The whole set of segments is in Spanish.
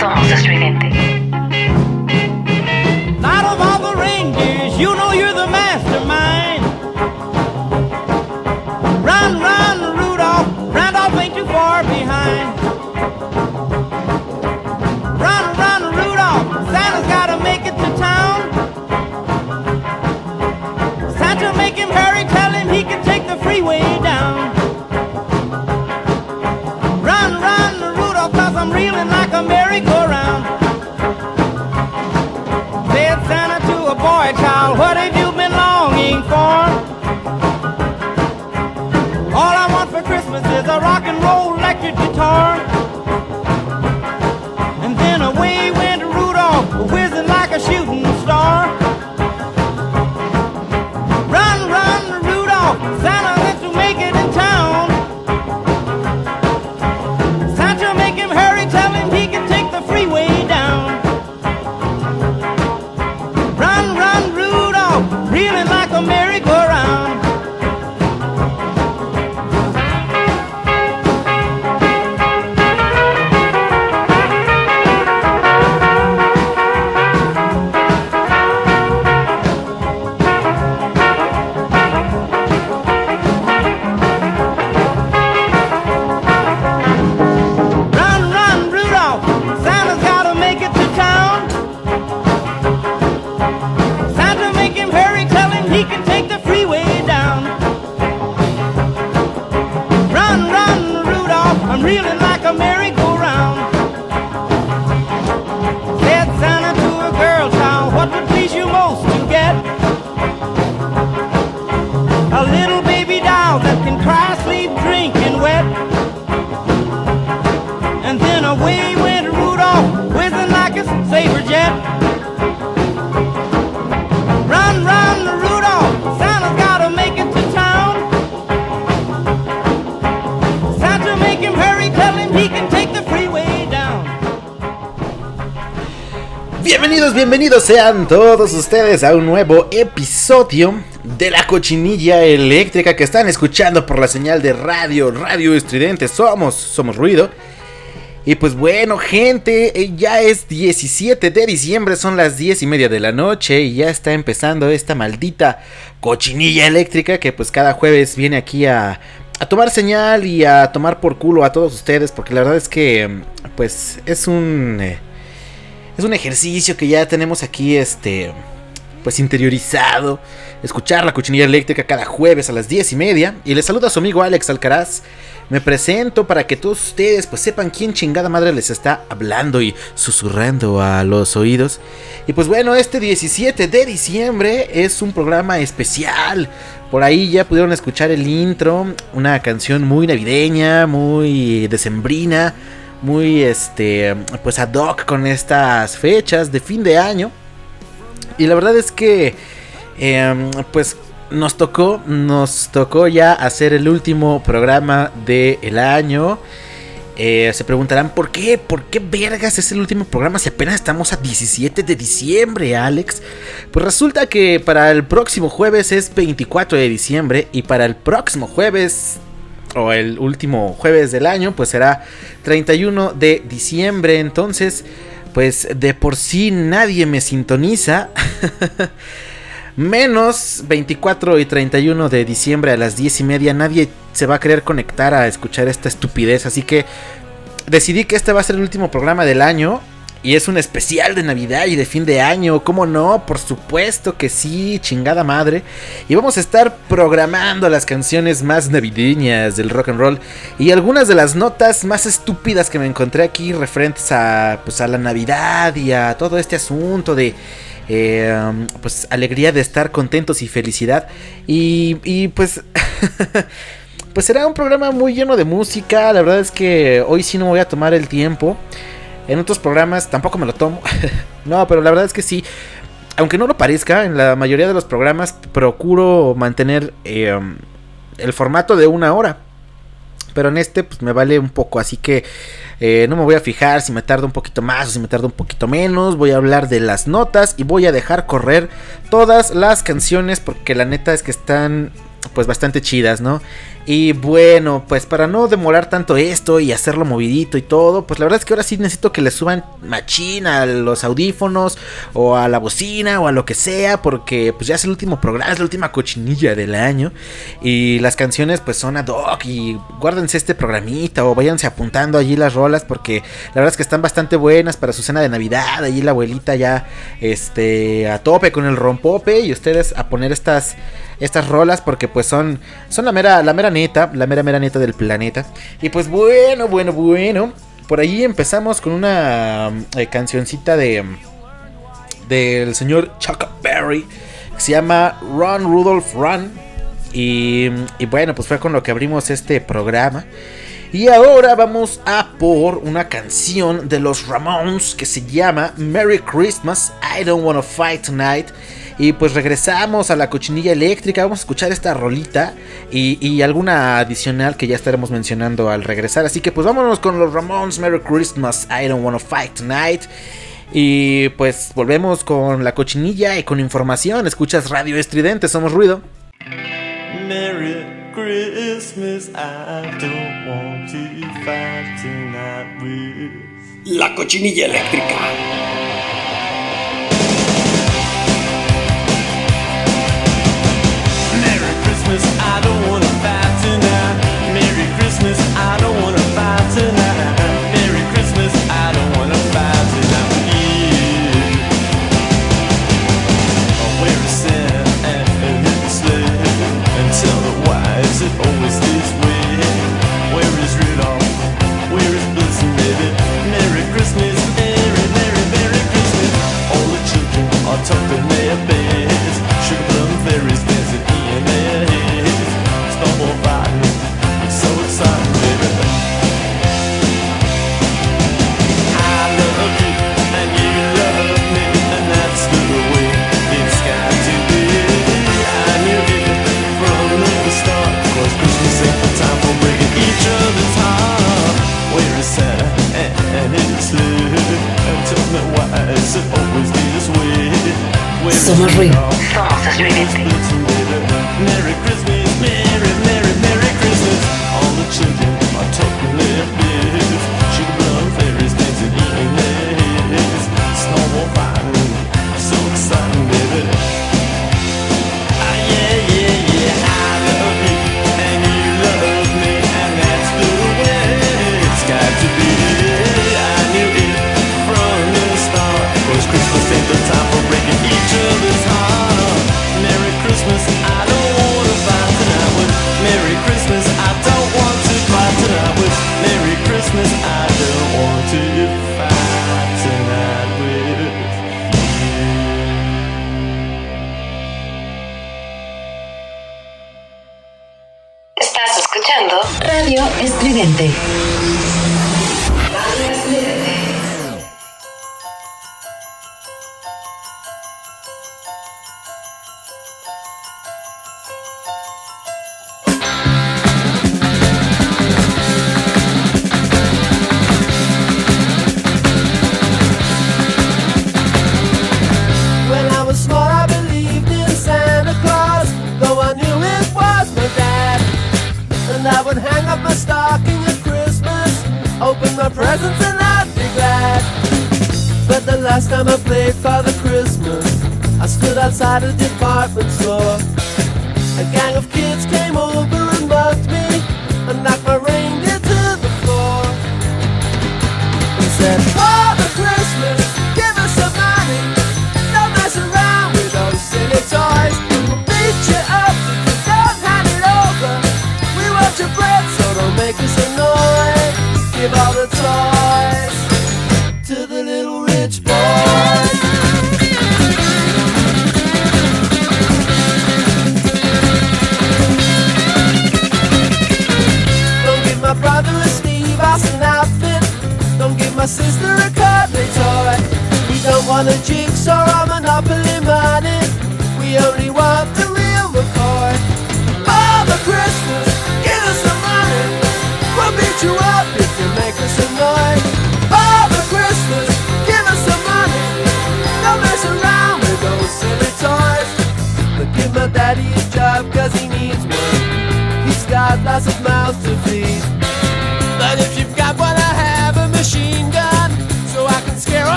Somos estridente. Bienvenidos sean todos ustedes a un nuevo episodio de la cochinilla eléctrica que están escuchando por la señal de radio, radio estridente, somos, somos ruido. Y pues bueno, gente, eh, ya es 17 de diciembre, son las 10 y media de la noche y ya está empezando esta maldita cochinilla eléctrica que pues cada jueves viene aquí a, a tomar señal y a tomar por culo a todos ustedes porque la verdad es que pues es un... Eh, es un ejercicio que ya tenemos aquí, este, pues interiorizado. Escuchar la cochinilla eléctrica cada jueves a las 10 y media. Y les saluda a su amigo Alex Alcaraz. Me presento para que todos ustedes pues sepan quién chingada madre les está hablando y susurrando a los oídos. Y pues bueno, este 17 de diciembre es un programa especial. Por ahí ya pudieron escuchar el intro, una canción muy navideña, muy decembrina muy este pues ad hoc con estas fechas de fin de año. Y la verdad es que em, pues nos tocó nos tocó ya hacer el último programa del año. Eh, se preguntarán por qué, por qué vergas es el último programa si apenas estamos a 17 de diciembre, Alex. Pues resulta que para el próximo jueves es 24 de diciembre y para el próximo jueves o el último jueves del año, pues será 31 de diciembre. Entonces, pues de por sí nadie me sintoniza. Menos 24 y 31 de diciembre a las 10 y media. Nadie se va a querer conectar a escuchar esta estupidez. Así que decidí que este va a ser el último programa del año. Y es un especial de Navidad y de fin de año. ¿Cómo no? Por supuesto que sí, chingada madre. Y vamos a estar programando las canciones más navideñas del rock and roll. Y algunas de las notas más estúpidas que me encontré aquí referentes a, pues, a la Navidad y a todo este asunto de... Eh, pues alegría de estar contentos y felicidad. Y, y pues... pues será un programa muy lleno de música. La verdad es que hoy sí no me voy a tomar el tiempo. En otros programas tampoco me lo tomo. no, pero la verdad es que sí. Aunque no lo parezca, en la mayoría de los programas procuro mantener eh, el formato de una hora. Pero en este pues me vale un poco, así que eh, no me voy a fijar si me tarda un poquito más o si me tarda un poquito menos. Voy a hablar de las notas y voy a dejar correr todas las canciones porque la neta es que están pues bastante chidas, ¿no? Y bueno, pues para no demorar tanto esto y hacerlo movidito y todo, pues la verdad es que ahora sí necesito que le suban machín a los audífonos o a la bocina o a lo que sea, porque pues ya es el último programa, es la última cochinilla del año. Y las canciones pues son ad hoc y guárdense este programita o váyanse apuntando allí las rolas porque la verdad es que están bastante buenas para su cena de Navidad, allí la abuelita ya este a tope con el rompope y ustedes a poner estas estas rolas porque pues son son la mera la mera la mera mera neta del planeta. Y pues bueno, bueno, bueno, por ahí empezamos con una eh, cancioncita de del señor Chuck Berry que se llama Run Rudolph Run y, y bueno, pues fue con lo que abrimos este programa. Y ahora vamos a por una canción de los Ramones que se llama Merry Christmas, I Don't Wanna Fight Tonight. Y pues regresamos a la cochinilla eléctrica. Vamos a escuchar esta rolita y, alguna adicional que ya estaremos mencionando al regresar. Así que pues vámonos con los Ramones. Merry Christmas. I don't wanna fight tonight. Y pues volvemos con la cochinilla y con información. Escuchas Radio Estridente, somos ruido. Merry Christmas, I don't want to fight tonight with... La cochinilla eléctrica. Christmas, I don't wanna fight tonight. Merry Christmas, I don't wanna fight tonight. Merry Christmas, I don't wanna fight tonight. Where is Santa and tell why always this way? Where is Rudolph? Where is Merry Christmas, Merry, Merry, Merry Christmas. All the children are. Somos ruido. Somos excluyente.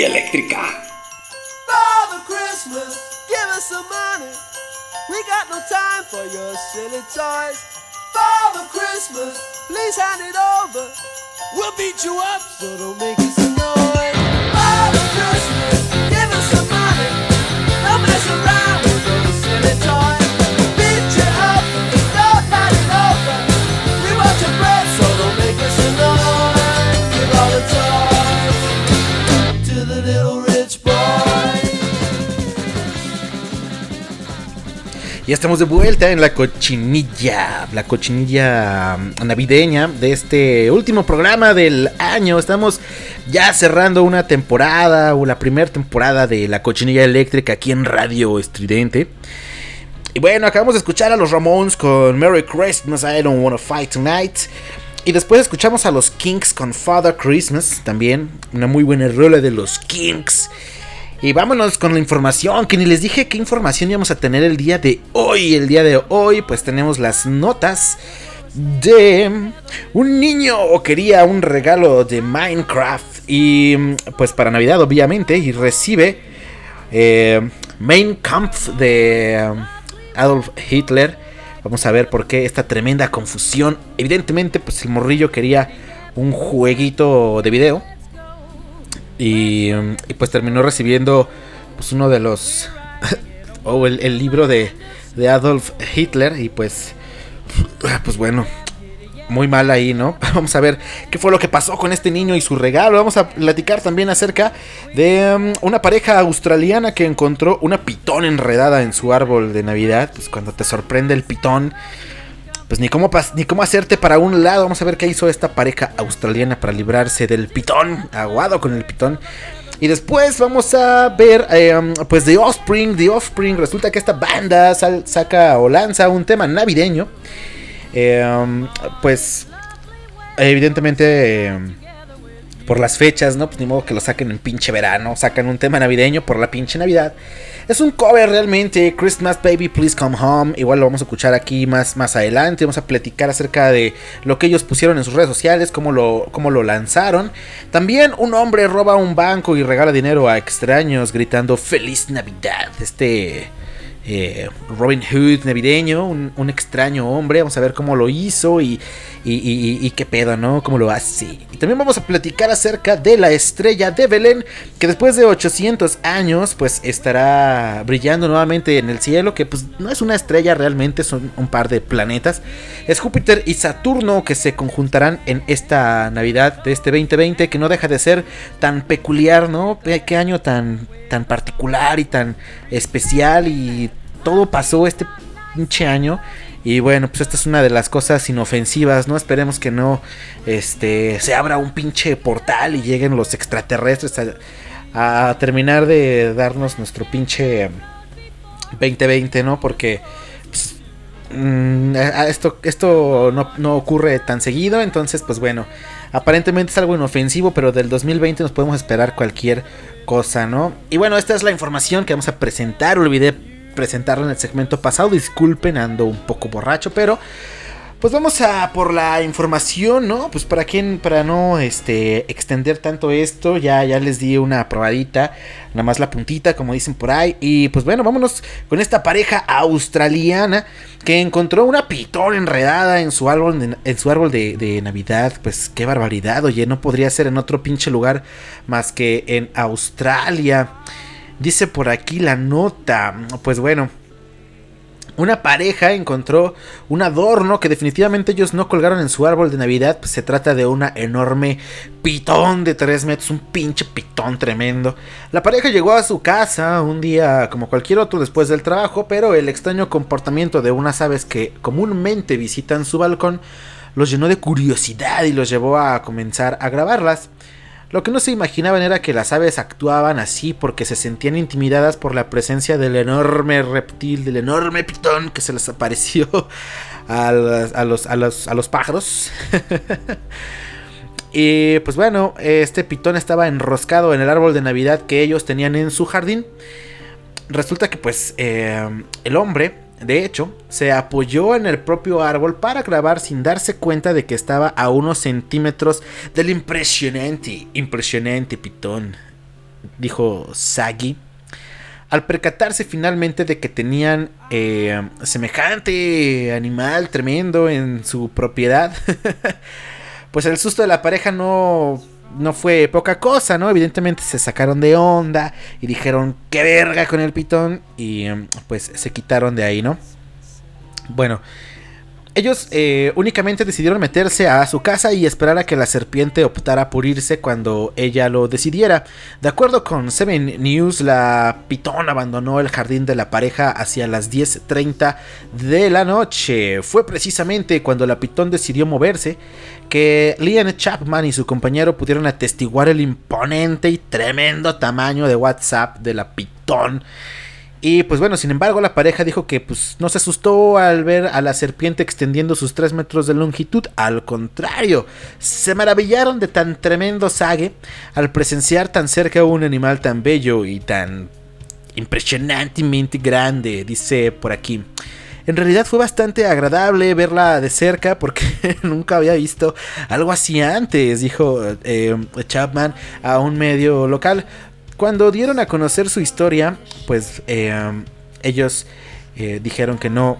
La cochinilla eléctrica. Father Christmas, give us some money. We got no time for your silly toys. Father Christmas, please hand it over. We'll beat you up, so don't make us annoyed. Ya estamos de vuelta en la cochinilla, la cochinilla mm, navideña de este último programa del año. Estamos ya cerrando una temporada o la primera temporada de la cochinilla eléctrica aquí en Radio Estridente. Y bueno, acabamos de escuchar a los Ramones con Merry Christmas, I Don't Wanna Fight Tonight. Y después escuchamos a los Kinks con Father Christmas, también una muy buena rola de los Kinks. Y vámonos con la información, que ni les dije qué información íbamos a tener el día de hoy. El día de hoy pues tenemos las notas de un niño quería un regalo de Minecraft y pues para Navidad obviamente y recibe eh, Mein Kampf de um, Adolf Hitler. Vamos a ver por qué esta tremenda confusión. Evidentemente pues el morrillo quería un jueguito de video. Y, y pues terminó recibiendo pues uno de los... o el, el libro de, de Adolf Hitler. Y pues... Pues bueno, muy mal ahí, ¿no? Vamos a ver qué fue lo que pasó con este niño y su regalo. Vamos a platicar también acerca de um, una pareja australiana que encontró una pitón enredada en su árbol de Navidad. Pues cuando te sorprende el pitón, pues ni cómo, ni cómo hacerte para un lado. Vamos a ver qué hizo esta pareja australiana para librarse del pitón, aguado con el pitón. Y después vamos a ver, um, pues The Offspring. The Offspring, resulta que esta banda saca o lanza un tema navideño. Um, pues evidentemente eh, por las fechas, ¿no? Pues ni modo que lo saquen en pinche verano, sacan un tema navideño por la pinche Navidad. Es un cover realmente, Christmas Baby Please Come Home, igual lo vamos a escuchar aquí más, más adelante, vamos a platicar acerca de lo que ellos pusieron en sus redes sociales, cómo lo, cómo lo lanzaron. También un hombre roba un banco y regala dinero a extraños gritando Feliz Navidad. Este eh, Robin Hood navideño, un, un extraño hombre. Vamos a ver cómo lo hizo y, y, y- y- qué pedo, ¿no? Cómo lo hace. Y también vamos a platicar acerca de la estrella de Belén, que después de 800 años, pues estará brillando nuevamente en el cielo, que pues no es una estrella realmente, son un par de planetas. Es Júpiter y Saturno que se conjuntarán en esta Navidad de este 2020, que no deja de ser tan peculiar, ¿no? Qué año tan, tan particular y tan especial y todo pasó este pinche año. Y bueno, pues esta es una de las cosas inofensivas, ¿no? Esperemos que no este, se abra un pinche portal y lleguen los extraterrestres a, terminar de darnos nuestro pinche 2020, ¿no? Porque pues, mm, a esto, esto no, no ocurre tan seguido, entonces pues bueno, Aparentemente es algo inofensivo, pero del 2020 nos podemos esperar cualquier cosa, ¿no? Y bueno, esta es la información que vamos a presentar. Olvidé presentarla en el segmento pasado. Disculpen, ando un poco borracho, pero pues vamos a por la información, ¿no? Pues para quien, para no este, extender tanto esto, ya, ya les di una probadita, nada más la puntita, como dicen por ahí. Y pues bueno, vámonos con esta pareja australiana que encontró una pitón enredada en su árbol, en su árbol de Navidad. Pues qué barbaridad, oye, no podría ser en otro pinche lugar más que en Australia. Dice por aquí la nota. Pues bueno una pareja encontró un adorno que definitivamente ellos no colgaron en su árbol de Navidad. Pues se trata de una enorme pitón de 3 metros, un pinche pitón tremendo. La pareja llegó a su casa un día como cualquier otro después del trabajo, pero el extraño comportamiento de unas aves que comúnmente visitan su balcón los llenó de curiosidad y los llevó a comenzar a grabarlas. Lo que no se imaginaban era que las aves actuaban así porque se sentían intimidadas por la presencia del enorme reptil, del enorme pitón que se les apareció a los, pájaros. y pues bueno, este pitón estaba enroscado en el árbol de Navidad que ellos tenían en su jardín. Resulta que pues eh, el hombre de hecho, se apoyó en el propio árbol para grabar sin darse cuenta de que estaba a unos centímetros del impresionante, impresionante pitón, dijo Sagi. Al percatarse finalmente de que tenían eh, semejante animal tremendo en su propiedad, pues el susto de la pareja no no fue poca cosa, ¿no? Evidentemente se sacaron de onda y dijeron, qué verga con el pitón. Y em, pues se quitaron de ahí, ¿no? Bueno, ellos eh, únicamente decidieron meterse a su casa y esperar a que la serpiente optara por irse cuando ella lo decidiera. De acuerdo con Seven News, la pitón abandonó el jardín de la pareja hacia las 10.30 de la noche. Fue precisamente cuando la pitón decidió moverse que Liam Chapman y su compañero pudieron atestiguar el imponente y tremendo tamaño de WhatsApp de la pitón y pues bueno, sin embargo, la pareja dijo que pues no se asustó al ver a la serpiente extendiendo sus 3 metros de longitud. Al contrario, se maravillaron de tan tremendo sague al presenciar tan cerca un animal tan bello y tan impresionantemente grande, dice por aquí. En realidad fue bastante agradable verla de cerca porque nunca había visto algo así antes, dijo eh, Chapman a un medio local. Cuando dieron a conocer su historia, pues eh, ellos eh, dijeron que no,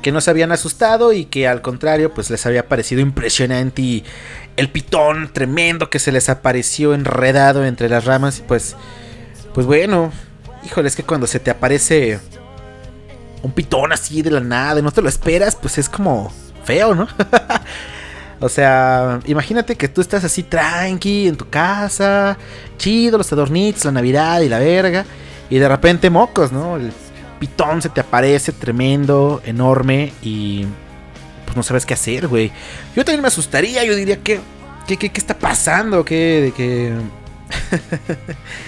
que no se habían asustado y que al contrario, pues les había parecido impresionante y el pitón tremendo que se les apareció enredado entre las ramas. Pues, pues bueno, híjole, es que cuando se te aparece un pitón así de la nada y no te lo esperas, pues es como feo, ¿no? O sea, imagínate que tú estás así tranqui en tu casa, chido, los adornitos, la Navidad y la verga, y de repente mocos, ¿no? El pitón se te aparece tremendo, enorme, y pues no sabes qué hacer, güey. Yo también me asustaría, yo diría, ¿qué, qué, qué, qué está pasando? ¿Qué, de qué?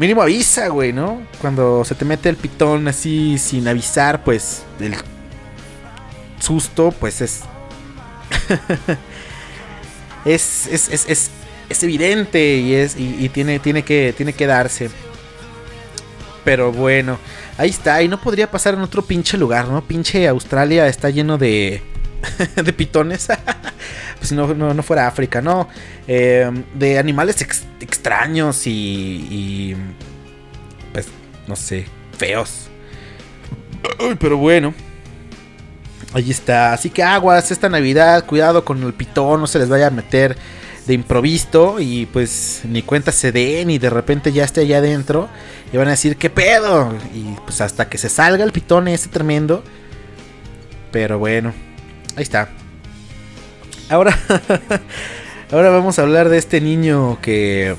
Mínimo avisa, güey, ¿no? Cuando se te mete el pitón así sin avisar, pues el susto, pues es es, es, evidente y, es, y, tiene, tiene, que, tiene que darse. Pero bueno, ahí está. Y no podría pasar en otro pinche lugar, ¿no? Pinche Australia está lleno de, de pitones. pues si no, no, fuera África, ¿no? Em, de animales extraños y, y. Pues, no sé, feos. pero bueno. Ahí está. Así que aguas esta Navidad. Cuidado con el pitón. No se les vaya a meter de improviso. Y pues ni cuenta se den. Y de repente ya esté allá adentro. Y van a decir, ¿qué pedo? Y pues hasta que se salga el pitón ese tremendo. Pero bueno. Ahí está. Ahora. ahora vamos a hablar de este niño que.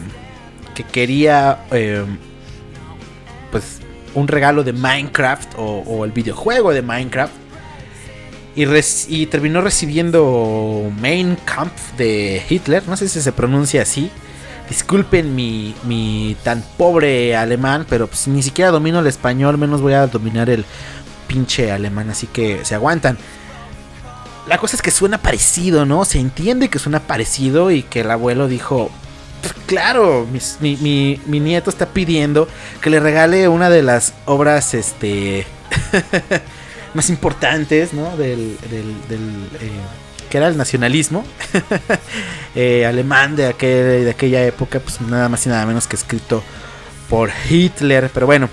Que quería. Em, pues un regalo de Minecraft. O, el videojuego de Minecraft y, terminó recibiendo Main Kampf de Hitler, no sé si se pronuncia así. Disculpen mi, mi tan pobre alemán, pero pues ni siquiera domino el español, menos voy a dominar el pinche alemán, así que se aguantan. La cosa es que suena parecido, ¿no? Se entiende que suena parecido y que el abuelo dijo, "Pues claro, mi, nieto está pidiendo que le regale una de las obras, este, más importantes, ¿no? Del, del, del, eh, que era el nacionalismo eh, alemán de, aquel- de aquella época, pues nada más y nada menos que escrito por Hitler. Pero bueno,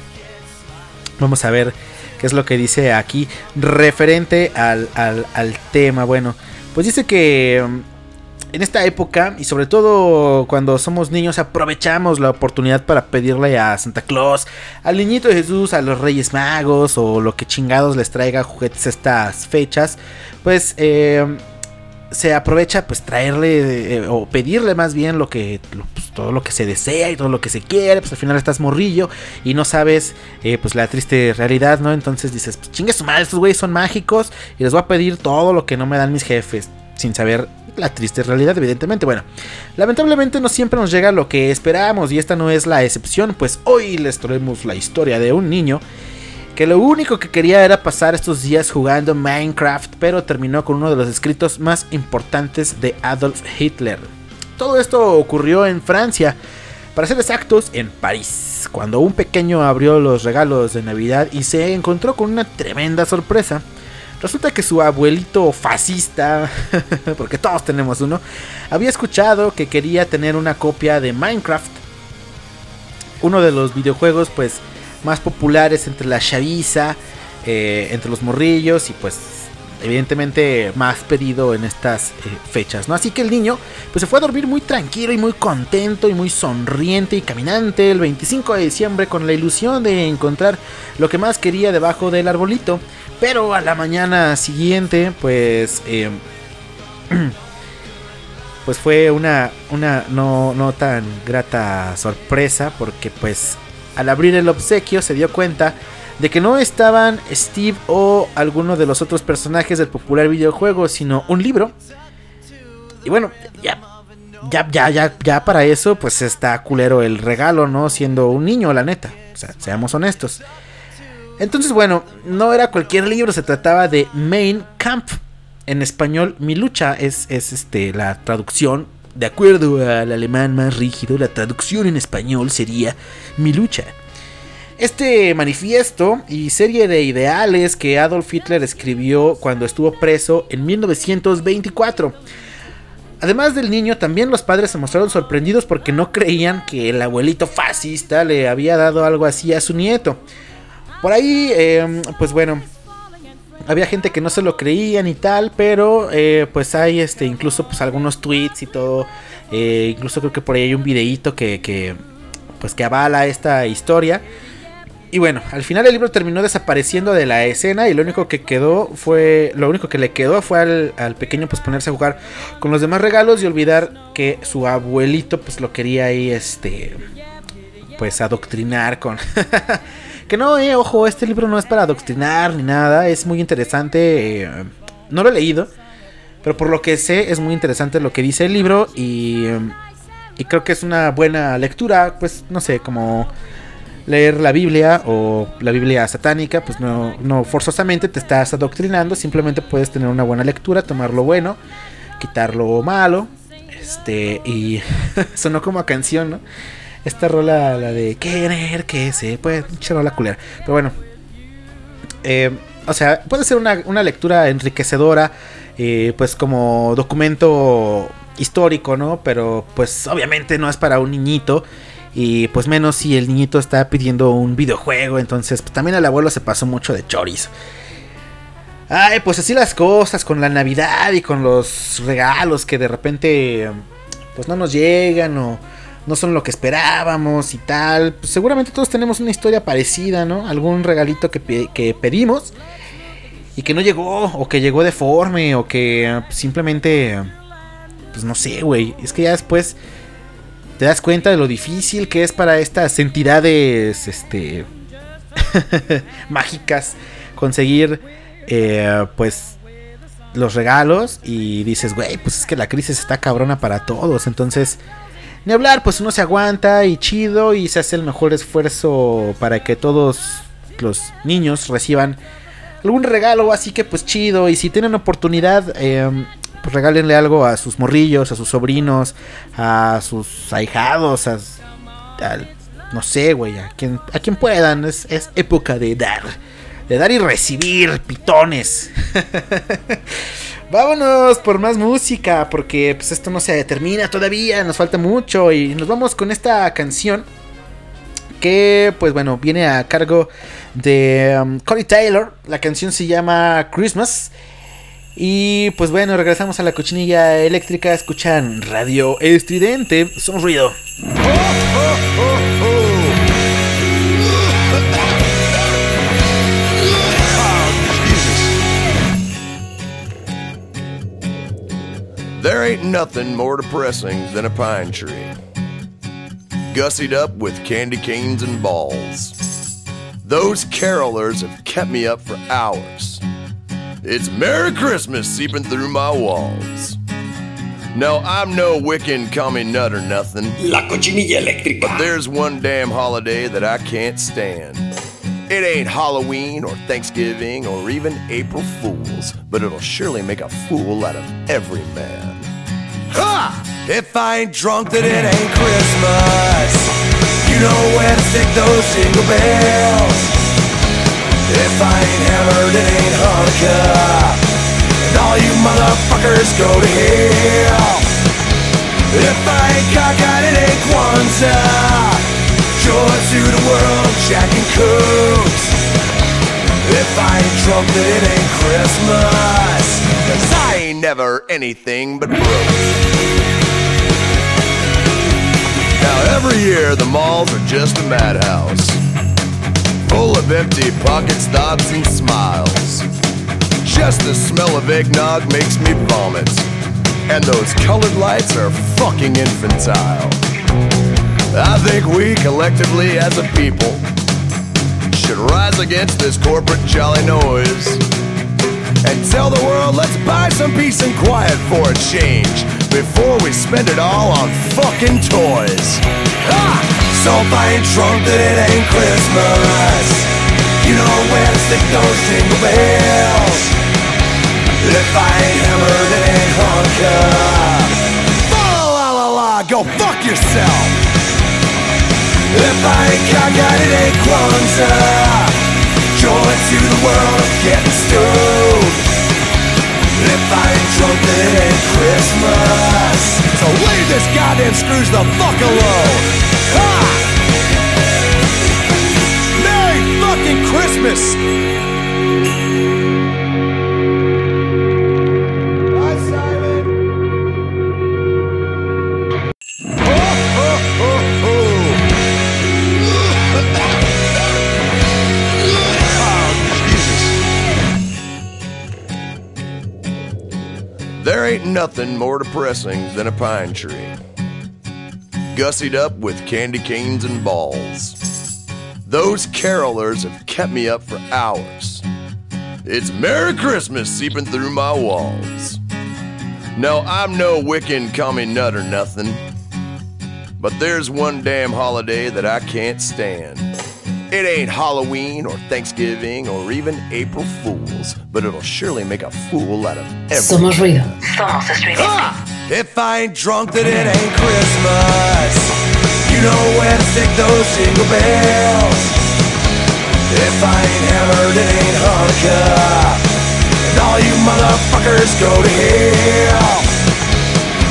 vamos a ver qué es lo que dice aquí referente al, al- tema. Bueno, pues dice que mm, en esta época y sobre todo cuando somos niños aprovechamos la oportunidad para pedirle a Santa Claus, al niñito Jesús, a los Reyes Magos o lo que chingados les traiga juguetes estas fechas, pues eh, se aprovecha pues traerle eh, o pedirle más bien lo que pues, todo lo que se desea y todo lo que se quiere, pues al final estás morrillo y no sabes eh, pues la triste realidad, ¿no? Entonces dices, pues chingue su madre, estos güeyes son mágicos y les voy a pedir todo lo que no me dan mis jefes, sin saber la triste realidad, evidentemente. Bueno, lamentablemente no siempre nos llega lo que esperábamos y esta no es la excepción, pues hoy les traemos la historia de un niño que lo único que quería era pasar estos días jugando Minecraft, pero terminó con uno de los escritos más importantes de Adolf Hitler. Todo esto ocurrió en Francia, para ser exactos, en París, cuando un pequeño abrió los regalos de Navidad y se encontró con una tremenda sorpresa. Resulta que su abuelito fascista, porque todos tenemos uno, había escuchado que quería tener una copia de Minecraft, uno de los videojuegos pues más populares entre la chaviza, eh, entre los morrillos y pues evidentemente más pedido en estas eh, fechas, ¿no? Así que el niño pues se fue a dormir muy tranquilo y muy contento y muy sonriente y caminante el 25 de diciembre con la ilusión de encontrar lo que más quería debajo del arbolito, pero a la mañana siguiente pues eh, pues fue una, una no, no tan grata sorpresa porque pues al abrir el obsequio se dio cuenta de que no estaban Steve o alguno de los otros personajes del popular videojuego, sino un libro. Y bueno, ya, ya, ya, ya, ya para eso, pues está culero el regalo, ¿no? Siendo un niño, la neta. O sea, seamos honestos. Entonces, bueno, no era cualquier libro, se trataba de Main Camp. En español, mi lucha es, es este, la traducción. De acuerdo al alemán más rígido, la traducción en español sería mi lucha. Este manifiesto y serie de ideales que Adolf Hitler escribió cuando estuvo preso en 1924. Además del niño, también los padres se mostraron sorprendidos porque no creían que el abuelito fascista le había dado algo así a su nieto. Por ahí, eh, pues bueno, había gente que no se lo creían y tal, pero eh, pues hay este incluso pues algunos tweets y todo. eh, incluso creo que por ahí hay un videíto que, que pues que avala esta historia. Y bueno, al final el libro terminó desapareciendo de la escena y lo único que quedó fue, lo único que le quedó fue al, al pequeño pues ponerse a jugar con los demás regalos y olvidar que su abuelito pues lo quería ahí este, pues adoctrinar con... que no, eh, ojo, este libro no es para adoctrinar ni nada, es muy interesante, eh, no lo he leído, pero por lo que sé es muy interesante lo que dice el libro y, eh, y creo que es una buena lectura, pues no sé, como leer la Biblia o la Biblia satánica, pues no, no forzosamente te estás adoctrinando, simplemente puedes tener una buena lectura, tomar lo bueno, quitar lo malo, este, y sonó como a canción, ¿no? Esta rola, la de querer que se puede, rola culera, pero bueno, eh, o sea, puede ser una, una lectura enriquecedora, eh, pues como documento histórico, ¿no? Pero pues obviamente no es para un niñito. Y pues menos si el niñito está pidiendo un videojuego. Entonces pues, también el abuelo se pasó mucho de chorizo. Ay, pues así las cosas con la Navidad y con los regalos que de repente pues no nos llegan o no son lo que esperábamos y tal. Pues seguramente todos tenemos una historia parecida, ¿no? Algún regalito que, que pedimos y que no llegó o que llegó deforme o que simplemente pues no sé, güey. Es que ya después te das cuenta de lo difícil que es para estas entidades este mágicas conseguir eh, pues los regalos y dices, güey, pues es que la crisis está cabrona para todos, entonces ni hablar, pues uno se aguanta y chido y se hace el mejor esfuerzo para que todos los niños reciban algún regalo así que pues chido. Y si tienen oportunidad, eh, pues regálenle algo a sus morrillos, a sus sobrinos, a sus ahijados, a, al- no sé, güey, a quien, a quien puedan. Es época de dar. De dar y recibir pitones. Vámonos por más música, porque pues esto no se termina todavía, nos falta mucho y nos vamos con esta canción que pues bueno, viene a cargo de um, Corey Taylor, la canción se llama Christmas. Y pues bueno, regresamos a la cochinilla eléctrica, escuchan Radio Estridente, son ruido. There ain't nothing more depressing than a pine tree. Gussied up with candy canes and balls. Those carolers have kept me up for hours. It's Merry Christmas seeping through my walls. No, I'm no Wiccan commie nut or nothing, La cochinilla eléctrica. but there's one damn holiday that I can't stand. It ain't Halloween or Thanksgiving or even April Fools, but it'll surely make a fool out of every man. If I ain't drunk, then it ain't Christmas. You know where to stick those jingle bells. If I ain't hammered, it ain't Hanukkah. And all you motherfuckers go to hell. If I ain't cockeyed, it ain't Kwanzaa. Joy to the world, Jack and Cooks. If I ain't drunk, then it ain't Christmas. Cause I ain't never anything but broke. Now every year the malls are just a madhouse. Full of empty pockets, thoughts, and smiles. Just the smell of eggnog makes me vomit. And those colored lights are fucking infantile. I think we collectively as a people should rise against this corporate jolly noise and tell the world let's buy some peace and quiet for a change before we spend it all on fucking toys. Ha! So if I ain't drunk, then it ain't Christmas. You know where to stick those jingle bells. If I ain't hammered, it ain't Hanukkah. La la la la, go fuck yourself. If I ain't cockeyed, it ain't Kwanzaa. Joy to the world of getting stoned. If I drunk, it ain't Christmas. So leave this goddamn Scrooge the fuck alone. Ha! Merry fucking Christmas! Nothing more depressing than a pine tree. Gussied up with candy canes and balls. Those carolers have kept me up for hours. It's Merry Christmas seeping through my walls. No, I'm no Wiccan commie nut or nothing. But there's one damn holiday that I can't stand. It ain't Halloween or Thanksgiving or even April Fools, but it'll surely make a fool out of every Somos ruido. Somos estridente. Ah! If I ain't drunk, then it ain't Christmas. You know where to stick those jingle bells. If I ain't hammered, it ain't Hanukkah. And all you motherfuckers go to hell.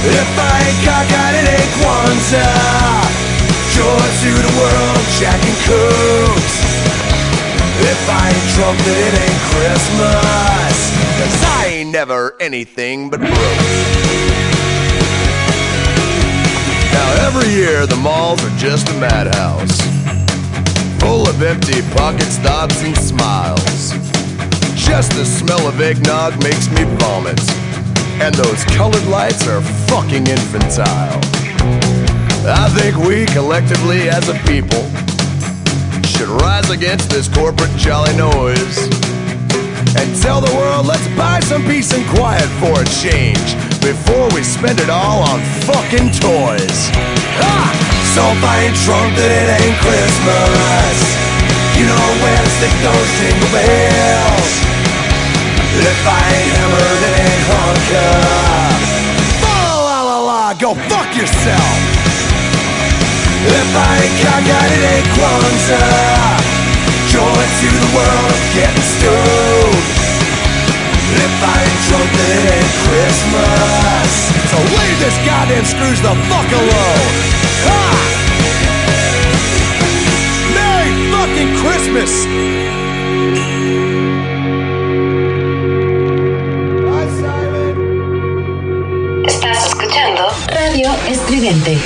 If I ain't cockeyed, it ain't Kwanzaa. Joy to the world, Jack and Cooks. If I ain't drunk, then it ain't Christmas. Cause I ain't never anything but broke. Now every year the malls are just a madhouse. Full of empty pockets, thoughts, and smiles. Just the smell of eggnog makes me vomit. And those colored lights are fucking infantile. I think we collectively as a people should rise against this corporate jolly noise and tell the world let's buy some peace and quiet for a change before we spend it all on fucking toys. Ha! So if I ain't drunk, then it ain't Christmas. You know where's the ghost jingle bells? If I ain't hammered, it ain't hunker. Fa la la la, go fuck yourself. Left-handed cockeyed at Kwanzaa Joy to the world of getting stoned If I ain't drunk, it ain't Christmas So leave this goddamn Scrooge the fuck alone Ha! Merry fucking Christmas! Estás escuchando Radio Estridente.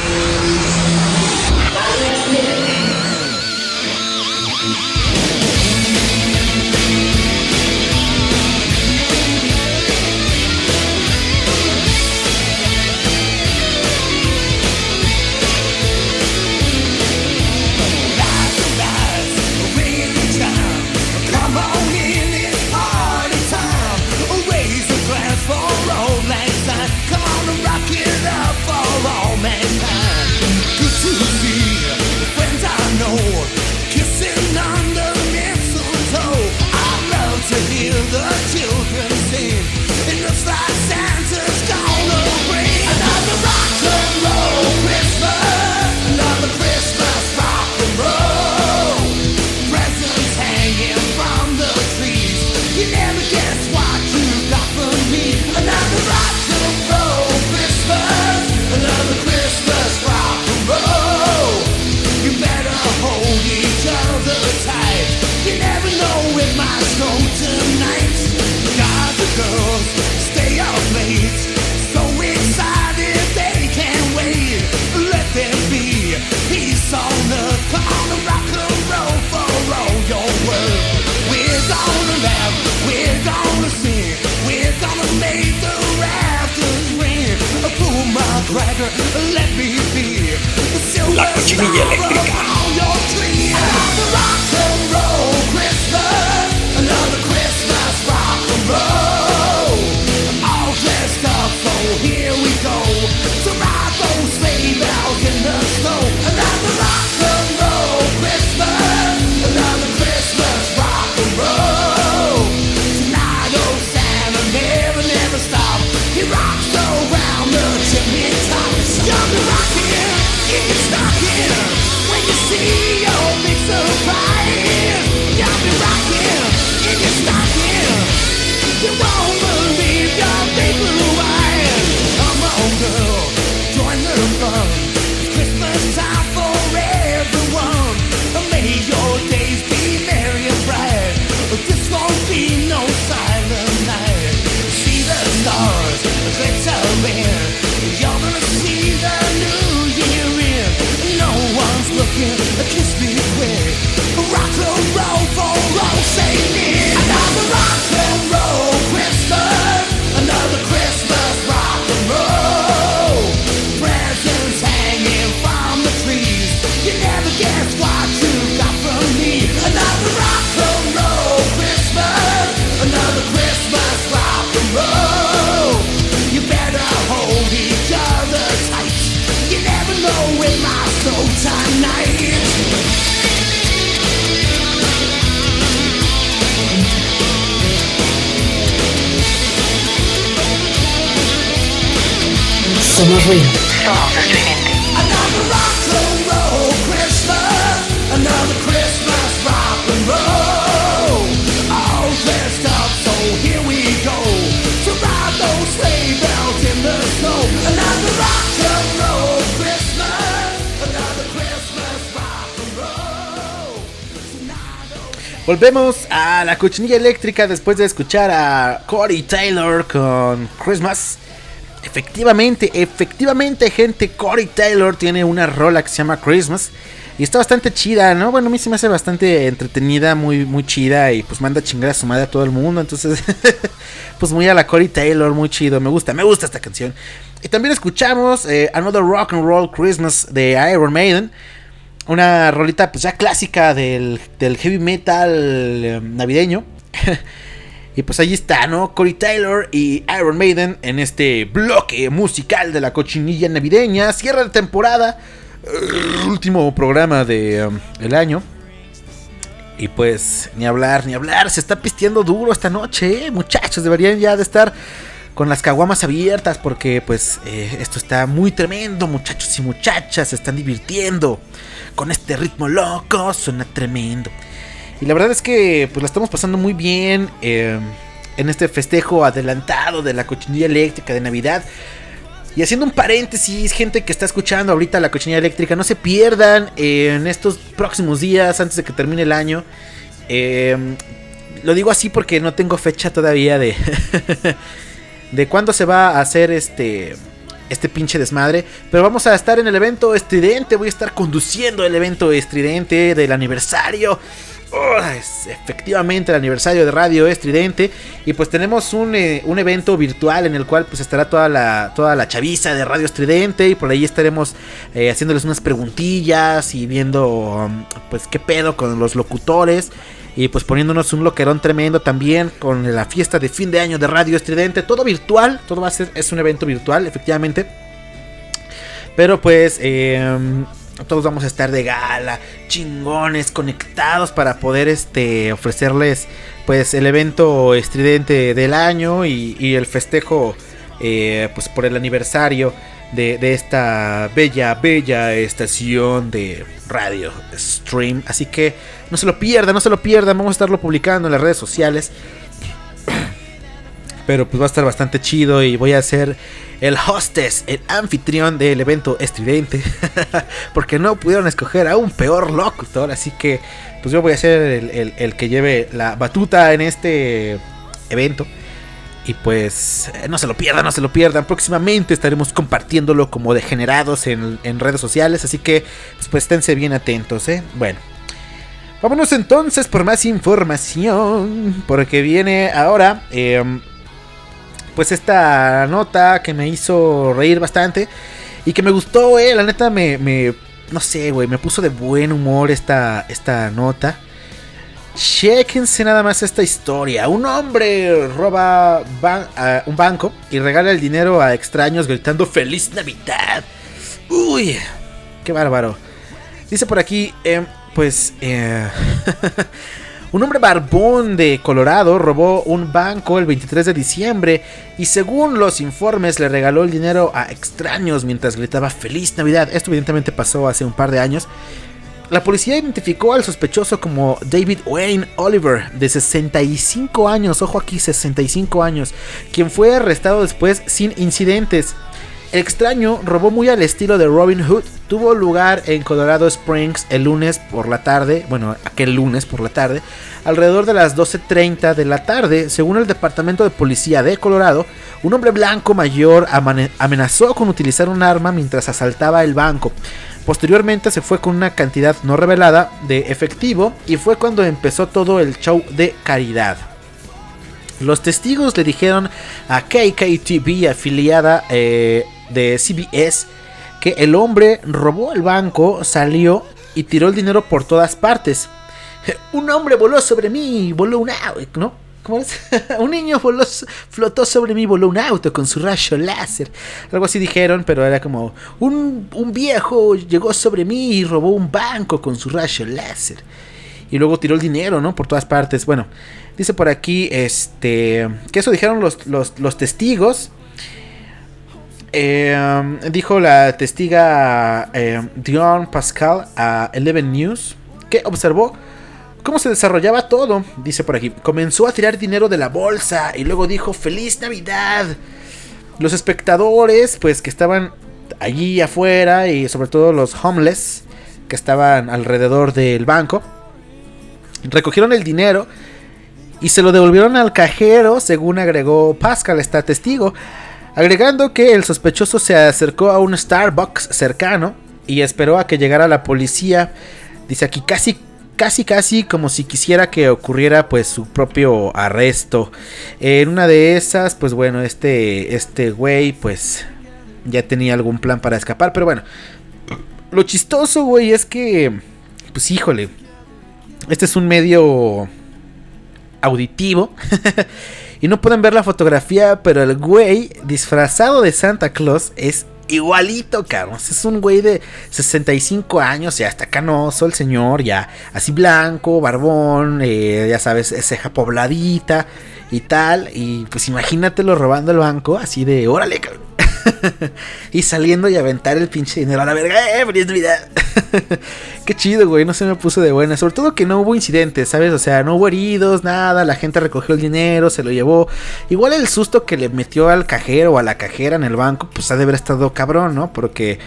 ruido. Volvemos a la cochinilla eléctrica después de escuchar a Cory Taylor con Christmas Efectivamente, efectivamente, gente, Corey Taylor tiene una rola que se llama Christmas. Y está bastante chida, ¿no? Bueno, a mí se me hace bastante entretenida, muy, muy chida. Y pues manda a chingar a su madre a todo el mundo. Entonces, pues muy a la Corey Taylor, muy chido. Me gusta, me gusta esta canción. Y también escuchamos eh, Another Rock and Roll Christmas de Iron Maiden. Una rolita pues ya clásica del, del heavy metal eh, navideño. Y pues ahí está, ¿no? Corey Taylor y Iron Maiden en este bloque musical de la cochinilla navideña. Cierre de temporada. Eh, último programa del de, um, año. Y pues, ni hablar, ni hablar. Se está pisteando duro esta noche, ¿eh? muchachos. Deberían ya de estar con las caguamas abiertas porque pues eh, esto está muy tremendo, muchachos y muchachas. Se están divirtiendo. Con este ritmo loco, suena tremendo. Y la verdad es que pues la estamos pasando muy bien eh, en este festejo adelantado de la cochinilla eléctrica de Navidad. Y haciendo un paréntesis, gente que está escuchando ahorita la cochinilla eléctrica, no se pierdan en estos próximos días antes de que termine el año. Eh, lo digo así porque no tengo fecha todavía de de cuándo se va a hacer este este pinche desmadre, pero vamos a estar en el evento estridente, voy a estar conduciendo el evento estridente del aniversario Es efectivamente el aniversario de Radio Estridente. Y pues tenemos un, eh, un, evento virtual en el cual pues estará toda la, toda la chaviza de Radio Estridente. Y por ahí estaremos eh, haciéndoles unas preguntillas y viendo um, pues qué pedo con los locutores. Y pues poniéndonos un loquerón tremendo también con la fiesta de fin de año de Radio Estridente. Todo virtual, todo va a ser, es un evento virtual, efectivamente. Pero pues... Eh, todos vamos a estar de gala, chingones, conectados para poder este, ofrecerles pues el evento estridente del año y, el festejo eh, pues por el aniversario de, de, esta bella, bella estación de radio stream. Así que no se lo pierdan, no se lo pierdan, vamos a estarlo publicando en las redes sociales. Pero pues va a estar bastante chido y voy a hacer el hostess, el anfitrión del evento estridente. porque no pudieron escoger a un peor locutor. Así que pues yo voy a ser el, que lleve la batuta en este evento. Y pues eh, no se lo pierdan, no se lo pierdan. Próximamente estaremos compartiéndolo como degenerados en, en redes sociales. Así que pues, pues esténse bien atentos, ¿eh? Bueno. Vámonos entonces por más información. Porque viene ahora eh, pues esta nota que me hizo reír bastante y que me gustó, eh, la neta me, me no sé, güey, me puso de buen humor esta, esta nota. Chequense nada más esta historia. Un hombre roba un banco y regala el dinero a extraños gritando Feliz Navidad. Uy, qué bárbaro. Dice por aquí, eh, pues... Eh, Un hombre barbón de Colorado robó un banco el 23 de diciembre y según los informes le regaló el dinero a extraños mientras gritaba feliz Navidad. Esto evidentemente pasó hace un par de años. La policía identificó al sospechoso como David Wayne Oliver, de 65 años, ojo aquí, 65 años, quien fue arrestado después sin incidentes. El extraño robó muy al estilo de Robin Hood. Tuvo lugar en Colorado Springs el lunes por la tarde, bueno, aquel lunes por la tarde, alrededor de las 12.30 de la tarde. Según el Departamento de Policía de Colorado, un hombre blanco mayor amenazó con utilizar un arma mientras asaltaba el banco. Posteriormente se fue con una cantidad no revelada de efectivo y fue cuando empezó todo el show de caridad. Los testigos le dijeron a KKTV afiliada eh, de CBS que el hombre robó el banco, salió y tiró el dinero por todas partes. Un hombre voló sobre mí, voló un auto, ¿no? ¿Cómo es? un niño voló, flotó sobre mí, voló un auto con su rayo láser. Algo así dijeron, pero era como un, un viejo llegó sobre mí y robó un banco con su rayo láser. Y luego tiró el dinero, ¿no? Por todas partes. Bueno, dice por aquí, este, que eso dijeron los, los, testigos. Eh, dijo la testiga eh, Dion Pascal a Eleven News que observó cómo se desarrollaba todo. Dice por aquí, comenzó a tirar dinero de la bolsa y luego dijo feliz Navidad. Los espectadores, pues que estaban allí afuera y sobre todo los homeless que estaban alrededor del banco, recogieron el dinero y se lo devolvieron al cajero, según agregó Pascal, está testigo agregando que el sospechoso se acercó a un Starbucks cercano y esperó a que llegara la policía. Dice aquí casi casi casi como si quisiera que ocurriera pues su propio arresto. En una de esas, pues bueno, este este güey pues ya tenía algún plan para escapar, pero bueno, lo chistoso, güey, es que pues híjole, este es un medio auditivo Y no pueden ver la fotografía, pero el güey disfrazado de Santa Claus es igualito, cabrón. Es un güey de 65 años, ya está canoso el señor, ya así blanco, barbón, eh, ya sabes, ceja pobladita y tal. Y pues imagínatelo robando el banco, así de, órale, y saliendo y aventar el pinche dinero a la verga. ¡Eh, feliz Navidad! Qué chido, güey. No se me puso de buena. Sobre todo que no hubo incidentes, ¿sabes? O sea, no hubo heridos, nada. La gente recogió el dinero, se lo llevó. Igual el susto que le metió al cajero o a la cajera en el banco, pues ha de haber estado cabrón, ¿no? Porque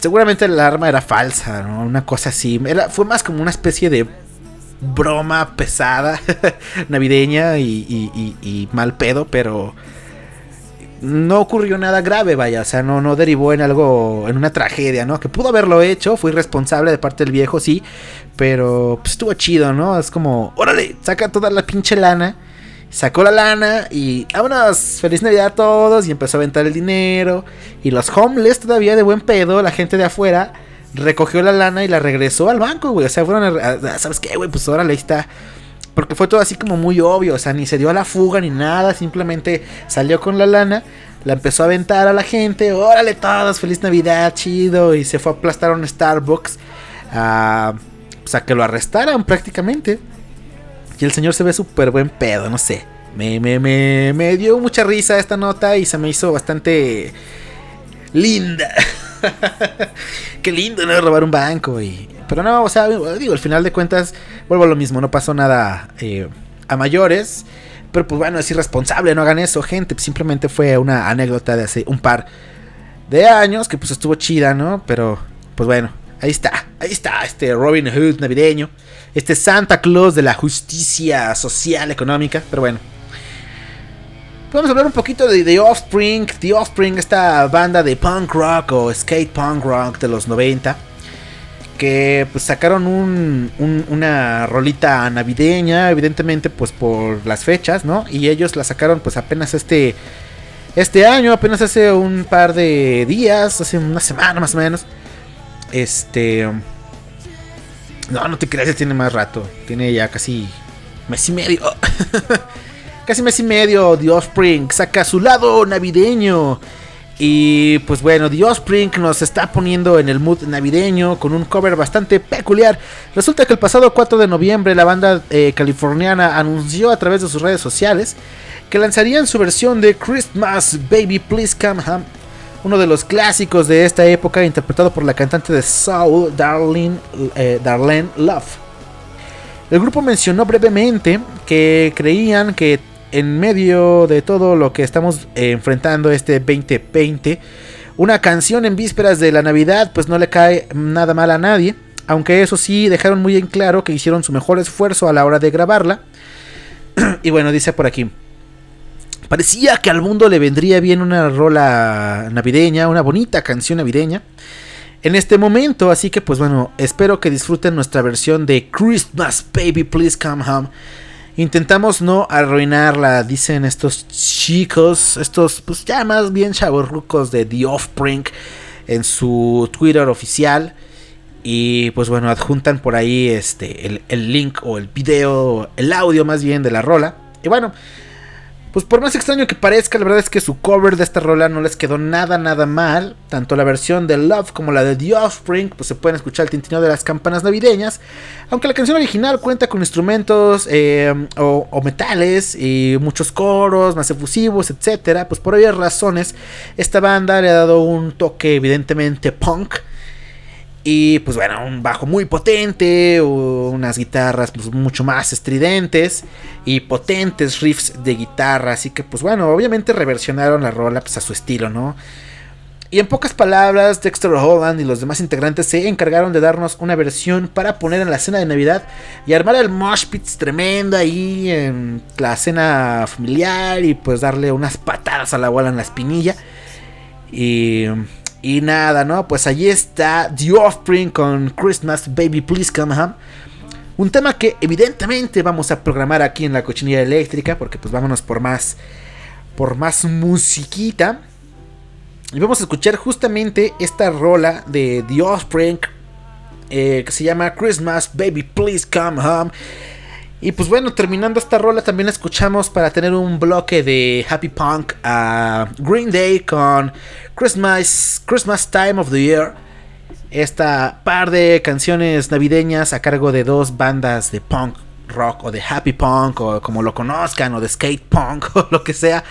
seguramente el arma era falsa, ¿no? Una cosa así. Fue más como una especie de broma pesada, navideña y mal pedo, pero no ocurrió nada grave, vaya, o sea, no, no derivó en algo, en una tragedia, ¿no? Que pudo haberlo hecho, fui responsable de parte del viejo, sí, pero pues, estuvo chido, ¿no? Es como, órale, saca toda la pinche lana, sacó la lana y vámonos, feliz Navidad a todos y empezó a aventar el dinero y los homeless todavía de buen pedo, la gente de afuera, recogió la lana y la regresó al banco, güey, o sea, fueron, a, ¿sabes qué, güey? Pues órale, ahí está porque fue todo así como muy obvio, o sea, ni se dio a la fuga ni nada, simplemente salió con la lana, la empezó a aventar a la gente, órale todos, feliz Navidad, chido, y se fue a aplastar a un Starbucks a, pues, que lo arrestaran prácticamente. Y el señor se ve súper buen pedo, no sé. Me, me, me, me dio mucha risa esta nota y se me hizo bastante linda. Qué lindo, ¿no? Robar un banco y pero no, o sea, digo, al final de cuentas, vuelvo a lo mismo, no pasó nada eh, a mayores. Pero pues bueno, es irresponsable, no hagan eso, gente. Simplemente fue una anécdota de hace un par de años que pues estuvo chida, ¿no? Pero pues bueno, ahí está, ahí está este Robin Hood navideño. Este Santa Claus de la justicia social, económica. Pero bueno. Vamos a hablar un poquito de The Offspring. The Offspring, esta banda de punk rock o skate punk rock de los 90 que pues sacaron un, una rolita navideña, evidentemente pues por las fechas, ¿no? Y ellos la sacaron pues apenas este este año, apenas hace un par de días, hace una semana más o menos. Este no, no te creas, tiene más rato, tiene ya casi mes y medio. casi mes y medio The Offspring saca su lado navideño. Y pues bueno, The Offspring nos está poniendo en el mood navideño con un cover bastante peculiar. Resulta que el pasado 4 de noviembre la banda eh, californiana anunció a través de sus redes sociales que lanzarían su versión de Christmas Baby Please Come Home, uno de los clásicos de esta época interpretado por la cantante de soul Darlene, eh, Darlene Love. El grupo mencionó brevemente que creían que en medio de todo lo que estamos enfrentando este 2020, una canción en vísperas de la Navidad pues no le cae nada mal a nadie, aunque eso sí dejaron muy en claro que hicieron su mejor esfuerzo a la hora de grabarla. y bueno, dice por aquí. Parecía que al mundo le vendría bien una rola navideña, una bonita canción navideña. En este momento, así que pues bueno, espero que disfruten nuestra versión de Christmas Baby Please Come Home Intentamos no arruinarla, dicen estos chicos, estos pues ya más bien chavorrucos de The Offspring en su Twitter oficial. Y pues bueno, adjuntan por ahí este, el, el link o el video, el audio más bien de la rola. Y bueno, pues por más extraño que parezca, la verdad es que su cover de esta rola no les quedó nada, nada mal. Tanto la versión de Love como la de The Offspring, pues se pueden escuchar el tintineo de las campanas navideñas. Aunque la canción original cuenta con instrumentos eh, o, metales y muchos coros más efusivos, etc. Pues por varias razones, esta banda le ha dado un toque evidentemente punk y pues bueno, un bajo muy potente, unas guitarras pues, mucho más estridentes y potentes riffs de guitarra. Así que pues bueno, obviamente reversionaron la rola pues, a su estilo, ¿no? Y en pocas palabras, Dexter Holland y los demás integrantes se encargaron de darnos una versión para poner en la cena de Navidad y armar el mosh pits tremendo ahí en la cena familiar y pues darle unas patadas a la bola en la espinilla. Y y nada, ¿no? Pues allí está The Offspring con Christmas Baby Please Come Home. Un tema que evidentemente vamos a programar aquí en la cochinilla eléctrica. Porque pues vámonos por más. Por más musiquita. Y vamos a escuchar justamente esta rola de The Offspring. Eh, que se llama Christmas Baby Please Come Home. Y pues bueno, terminando esta rola también escuchamos para tener un bloque de Happy Punk a Green Day con Christmas, Christmas Time of the Year. Esta par de canciones navideñas a cargo de dos bandas de punk rock o de happy punk o como lo conozcan o de skate punk o lo que sea.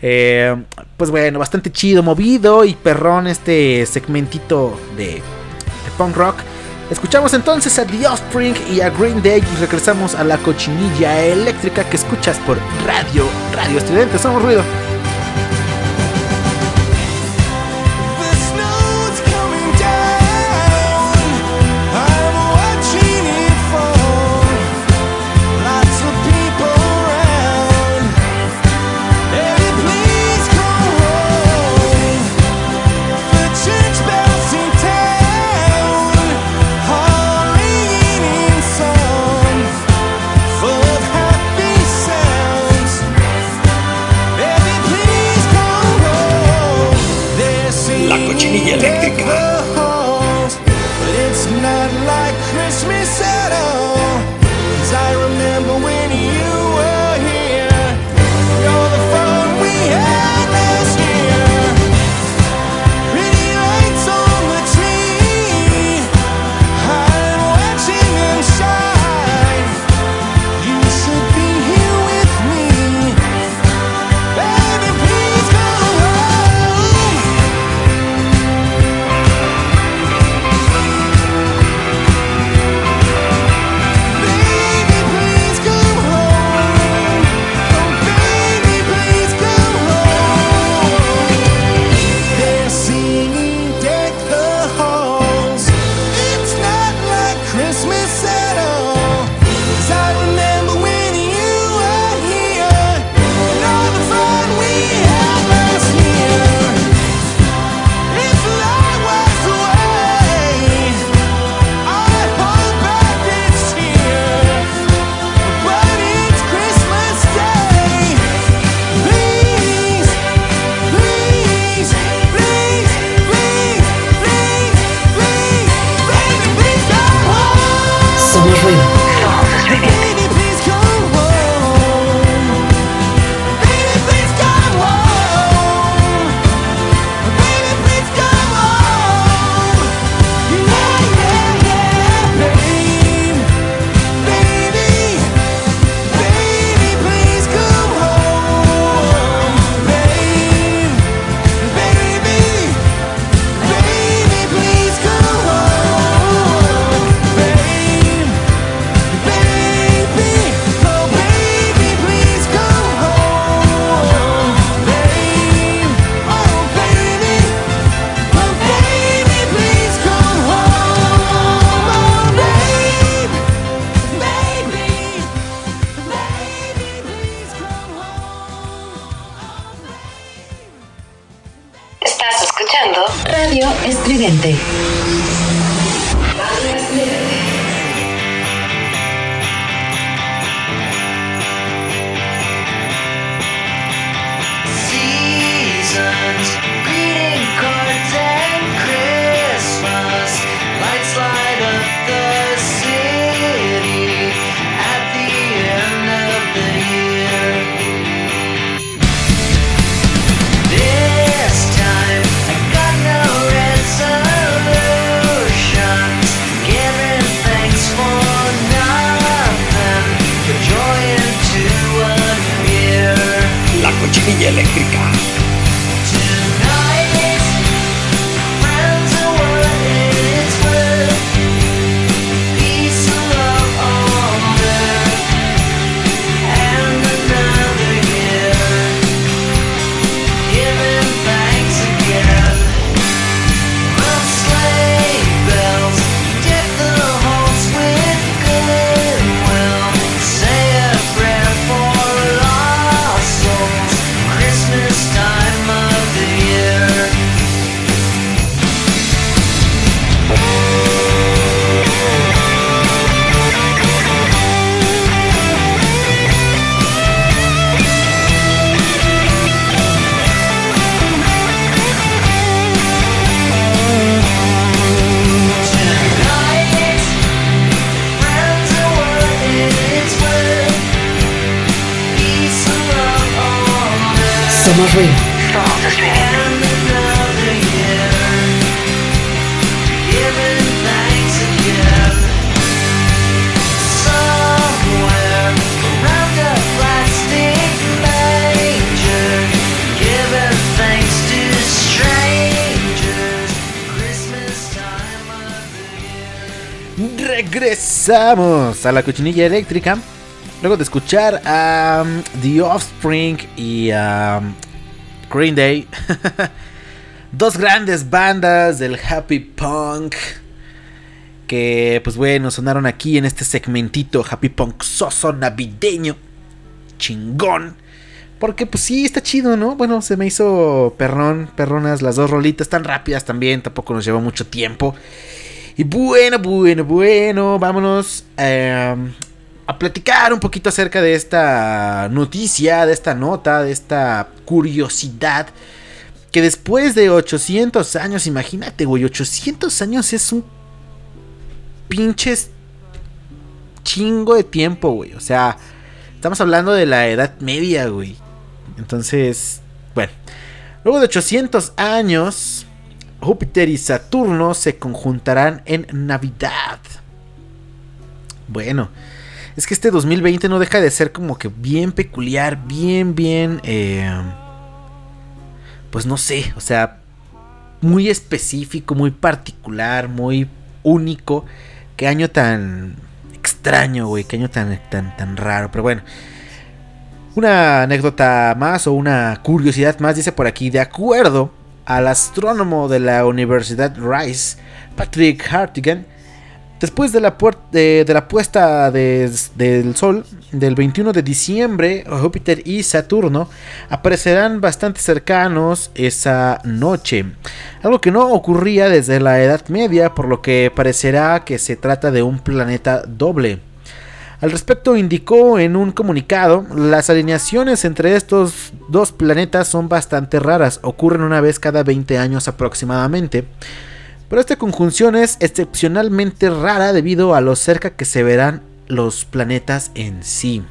Eh, pues bueno, bastante chido, movido y perrón este segmentito de punk rock. Escuchamos entonces a The Offspring y a Green Day y regresamos a la cochinilla eléctrica que escuchas por radio, radio estudiante, somos ruido. Regresamos a la cochinilla eléctrica. Luego de escuchar a um, The Offspring y a um, Green Day. Dos grandes bandas del happy punk. Que pues bueno, sonaron aquí en este segmentito happy punk soso navideño. Chingón. Porque pues sí, está chido, ¿no? Bueno, se me hizo perrón, perronas las dos rolitas tan rápidas también. Tampoco nos llevó mucho tiempo. Y bueno, bueno, bueno, vámonos eh, a platicar un poquito acerca de esta noticia, de esta nota, de esta curiosidad. Que después de 800 años, imagínate, güey, 800 años es un pinches chingo de tiempo, güey. O sea, estamos hablando de la Edad Media, güey. Entonces, bueno, luego de 800 años, Júpiter y Saturno se conjuntarán en Navidad. Bueno, es que este 2020 no deja de ser como que bien peculiar, bien, bien... eh, pues no sé, o sea, muy específico, muy particular, muy único. Qué año tan extraño, güey, qué año tan, tan, tan raro. Pero bueno, una anécdota más o una curiosidad más dice por aquí, de acuerdo al astrónomo de la Universidad Rice, Patrick Hartigan, después de la, puesta de- del Sol del 21 de diciembre, Júpiter y Saturno aparecerán bastante cercanos esa noche, algo que no ocurría desde la Edad Media, por lo que parecerá que se trata de un planeta doble. Al respecto indicó en un comunicado, las alineaciones entre estos dos planetas son bastante raras, ocurren una vez cada 20 años aproximadamente, pero esta conjunción es excepcionalmente rara debido a lo cerca que se verán los planetas en sí.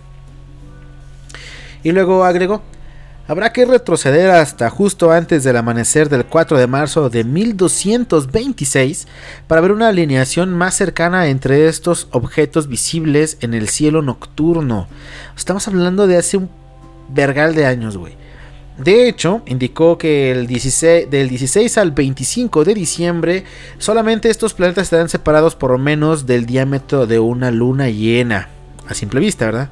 Y luego agregó, habrá que retroceder hasta justo antes del amanecer del 4 de marzo de 1226 para ver una alineación más cercana entre estos objetos visibles en el cielo nocturno. Estamos hablando de hace un vergal de años, güey. De hecho, indicó que el 16, del 16 al 25 de diciembre solamente estos planetas estarán separados por menos del diámetro de una luna llena. A simple vista, ¿verdad?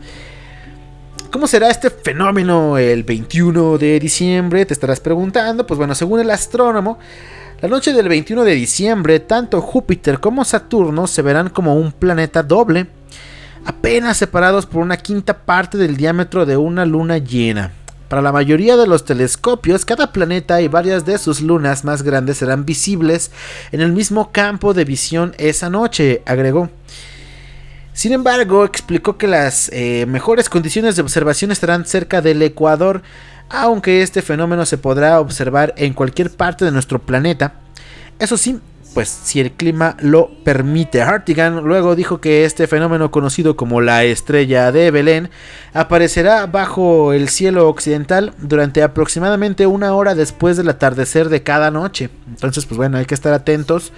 ¿Cómo será este fenómeno el 21 de diciembre? Te estarás preguntando. Pues bueno, según el astrónomo, la noche del 21 de diciembre, tanto Júpiter como Saturno se verán como un planeta doble, apenas separados por una quinta parte del diámetro de una luna llena. Para la mayoría de los telescopios, cada planeta y varias de sus lunas más grandes serán visibles en el mismo campo de visión esa noche, agregó. Sin embargo, explicó que las eh, mejores condiciones de observación estarán cerca del Ecuador, aunque este fenómeno se podrá observar en cualquier parte de nuestro planeta. Eso sí, pues si el clima lo permite. Hartigan luego dijo que este fenómeno conocido como la estrella de Belén aparecerá bajo el cielo occidental durante aproximadamente una hora después del atardecer de cada noche. Entonces, pues bueno, hay que estar atentos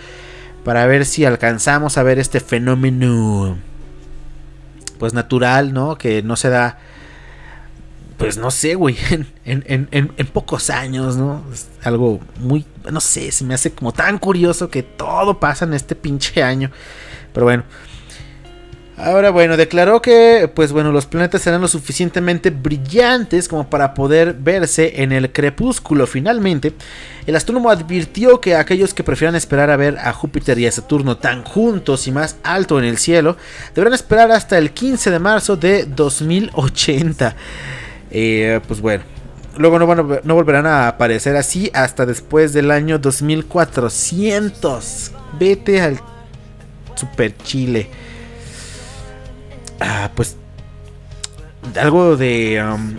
para ver si alcanzamos a ver este fenómeno pues natural, ¿no? Que no se da, pues no sé, güey, en, en- en- en pocos años, ¿no? Es algo muy, no sé, se me hace como tan curioso que todo pasa en este pinche año. Pero bueno. Ahora bueno, declaró que pues bueno, los planetas serán lo suficientemente brillantes como para poder verse en el crepúsculo. Finalmente, el astrónomo advirtió que aquellos que prefieran esperar a ver a Júpiter y a Saturno tan juntos y más alto en el cielo, deberán esperar hasta el 15 de marzo de 2080. Eh, pues bueno, luego no, van a- no volverán a aparecer así hasta después del año 2400. Vete al super chile. Ah, pues algo de um,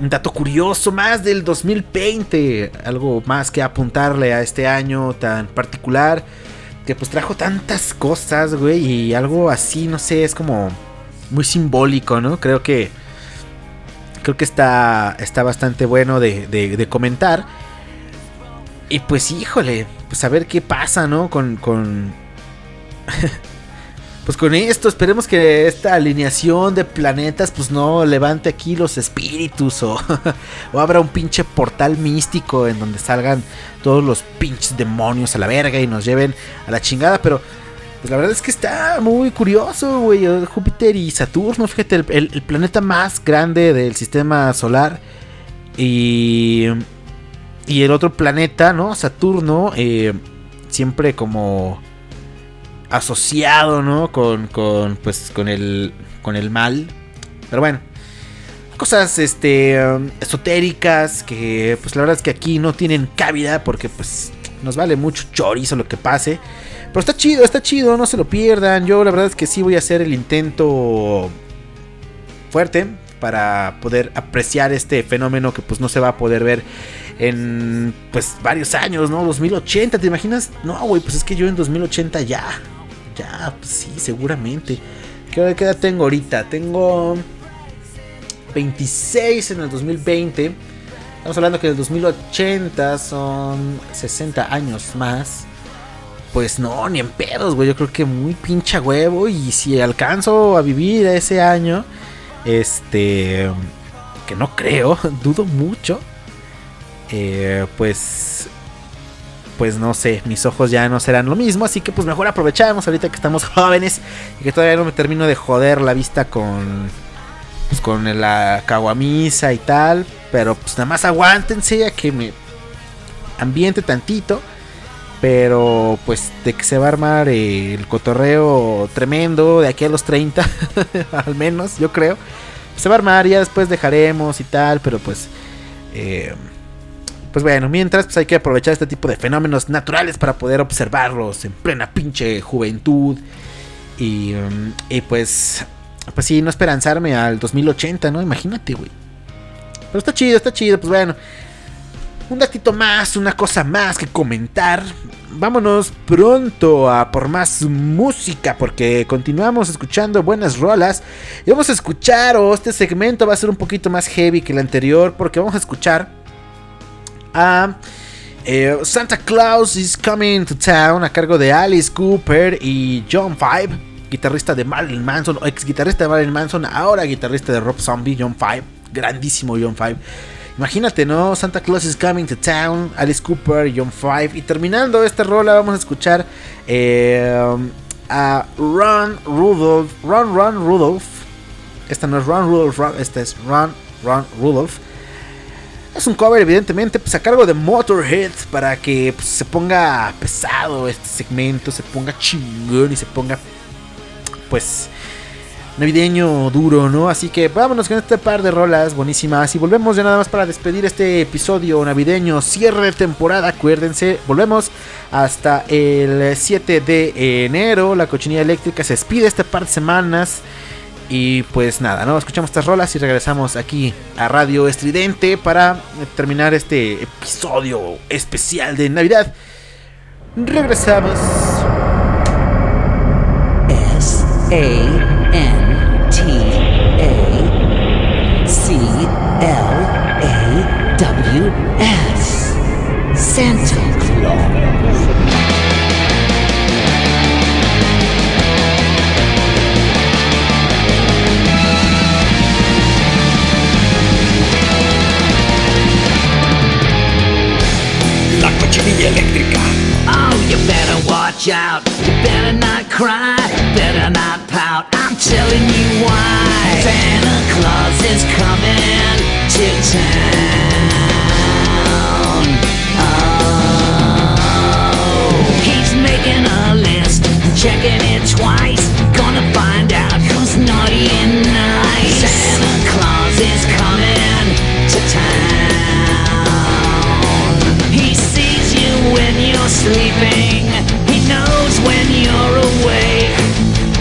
un dato curioso más del 2020, algo más que apuntarle a este año tan particular que pues trajo tantas cosas, güey, y algo así, no sé, es como muy simbólico, ¿no? Creo que creo que está, está bastante bueno de, comentar. Y pues híjole, pues a ver qué pasa, ¿no? Con pues con esto, esperemos que esta alineación de planetas pues no levante aquí los espíritus o, o abra un pinche portal místico en donde salgan todos los pinches demonios a la verga y nos lleven a la chingada, pero pues la verdad es que está muy curioso, güey, Júpiter y Saturno, fíjate, el planeta más grande del sistema solar y, y el otro planeta, ¿no? Saturno, eh, siempre como asociado, ¿no? Con, con, pues, con el, con el mal. Pero bueno, cosas, este, um, esotéricas que, pues, la verdad es que aquí no tienen cabida porque, pues, nos vale mucho chorizo lo que pase. Pero está chido, está chido, no se lo pierdan. Yo la verdad es que sí voy a hacer el intento fuerte para poder apreciar este fenómeno que pues no se va a poder ver en pues varios años, ¿no? 2080, ¿te imaginas? No, güey, pues es que yo en 2080 ya. Ya, pues sí, seguramente. ¿Qué qué edad tengo ahorita? Tengo 26 en el 2020. Estamos hablando que en el 2080 son 60 años más. Pues no, ni en pedos, güey. Yo creo que muy pincha huevo. Y si alcanzo a vivir ese año, este. Que no creo, dudo mucho. eh, pues. Pues no sé, mis ojos ya no serán lo mismo. Así que pues mejor aprovechamos ahorita que estamos jóvenes. Y que todavía no me termino de joder la vista con. Pues con la caguamisa y tal. Pero pues nada más aguántense a que me ambiente tantito. Pero pues de que se va a armar eh, el cotorreo tremendo de aquí a los 30, al menos, yo creo. Se va a armar, ya después dejaremos y tal, pero pues... eh, pues bueno, mientras pues hay que aprovechar este tipo de fenómenos naturales para poder observarlos en plena pinche juventud. Y, um, y pues... Pues sí, no esperanzarme al 2080, ¿no? Imagínate, güey. Pero está chido, está chido, pues bueno. Un datito más, una cosa más que comentar. Vámonos pronto a por más música porque continuamos escuchando buenas rolas. Y vamos a escuchar, o este segmento va a ser un poquito más heavy que el anterior porque vamos a escuchar eh, Santa Claus is Coming to Town a cargo de Alice Cooper y John Five, guitarrista de Marilyn Manson, ex guitarrista de Marilyn Manson, ahora guitarrista de Rob Zombie, John Five, grandísimo John Five. Imagínate, ¿no? Santa Claus is Coming to Town, Alice Cooper, John Five. Y terminando esta rola, vamos a escuchar eh, a Ron Rudolph. Ron Ron Rudolph. Esta no es Ron Rudolph, Ron- esta es Ron Ron Rudolph. Es un cover, evidentemente, pues a cargo de Motorhead para que pues, se ponga pesado este segmento, se ponga chingón y se ponga, pues, navideño duro, ¿no? Así que vámonos con este par de rolas buenísimas y volvemos ya nada más para despedir este episodio navideño, cierre de temporada, acuérdense, volvemos hasta el 7 de enero, la cochinilla eléctrica se despide este par de semanas. Y pues nada, ¿no? Escuchamos estas rolas y regresamos aquí a Radio Estridente para terminar este episodio especial de Navidad. Regresamos. S A N T A C L A W S. Santa Claus. La eléctrica. Oh, you better watch out. You better not cry. Better not pout. I'm telling you why. Santa Claus is coming to town. Oh, he's making a list, checking it twice. Gonna find out who's naughty and sleeping. He knows when you're awake.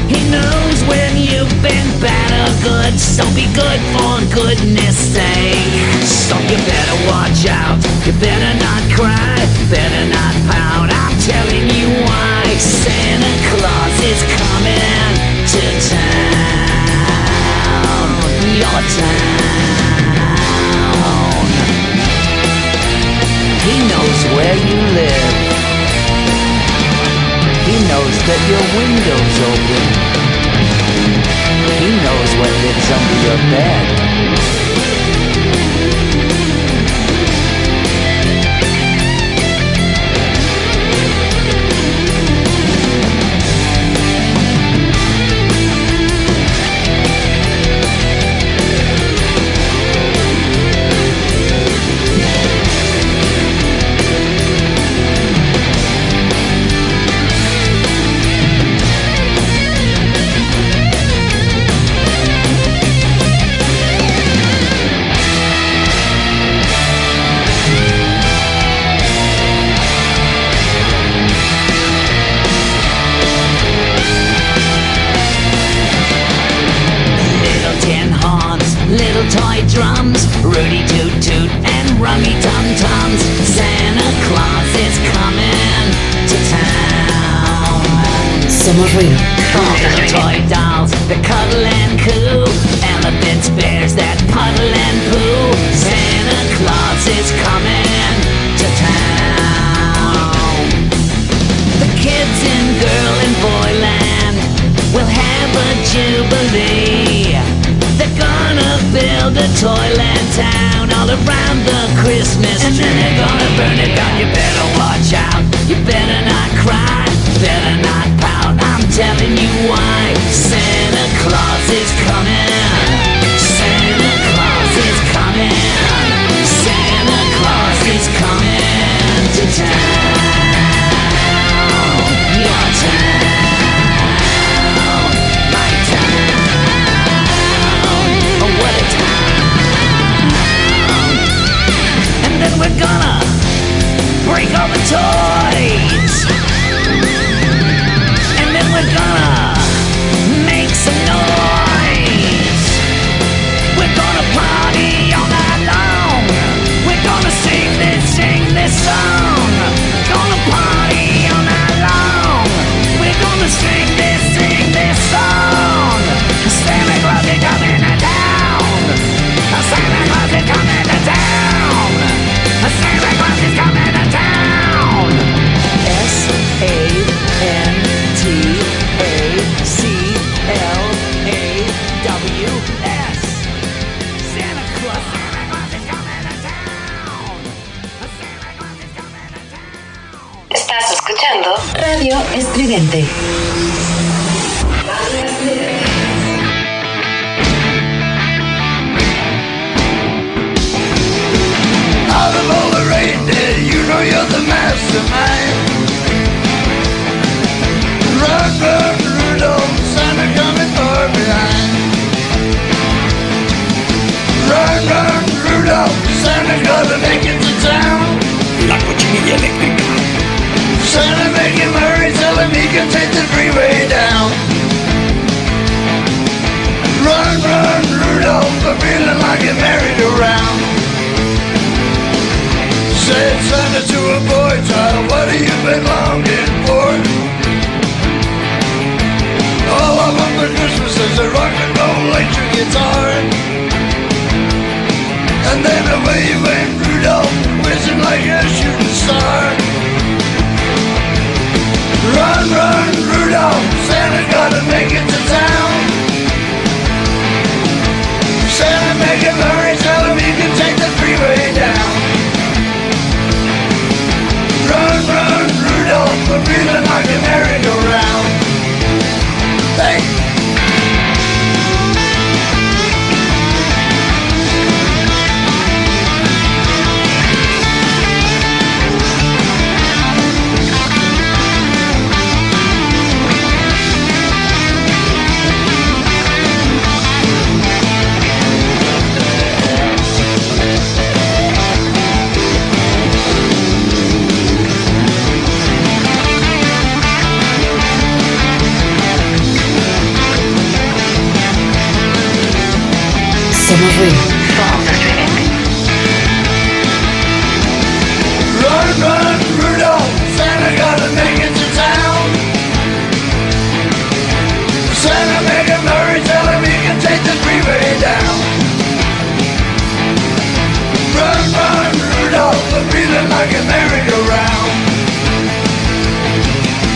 He knows when you've been bad or good. So be good for goodness sake. So you better watch out. You better not cry. Better not pout. I'm telling you why. Santa Claus is coming to town. Your town. He knows where you live. He knows that your window's open. He knows what lives under your bed. Saturday to town. Like Santa telling can take the freeway down. Run, run, Rudolph, I'm feeling like Said Santa to a boy, child, what have you been longing for? All I want for Christmas is a rock and roll electric guitar. And then away you went window, like a shooting star. Run, run, Rudolph, gonna make it to town. Santa, make him hurry, tell him he can take the freeway down. Run, run, Rudolph, feeling like a merry like a merry-go-round.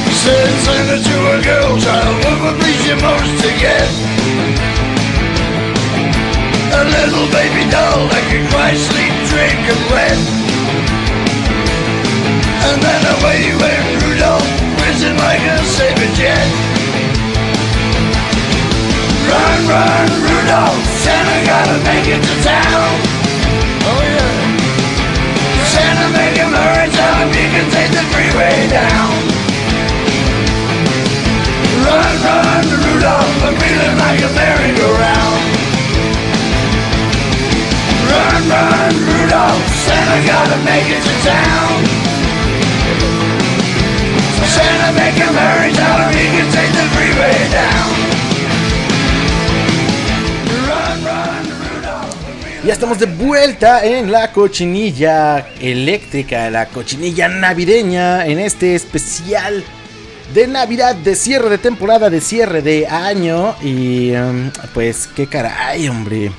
Since send to a girl child What would please you most to get? A little baby doll that could cry, sleep, drink and wet And then away went Rudolph Whizzing like a saber jet. Run, run, Rudolph Santa gotta make it to town. Take down. Run, run, Rudolph, I'm feeling like a merry-go-round. Run, run, Rudolph, Santa gotta make it to town. Santa make him hurry, tell him he can take the freeway down. Ya estamos de vuelta en la cochinilla eléctrica, la cochinilla navideña, en este especial de Navidad, de cierre de temporada, de cierre de año. Y em, pues qué caray, hombre.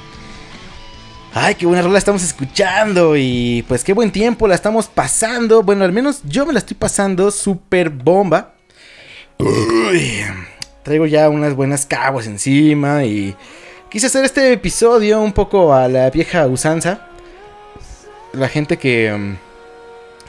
Ay, qué buena rola estamos escuchando y pues qué buen tiempo la estamos pasando. Bueno, al menos yo me la estoy pasando súper bomba. Uy, traigo ya unas buenas caguas encima y quise hacer este episodio un poco a la vieja usanza. La gente que, mm,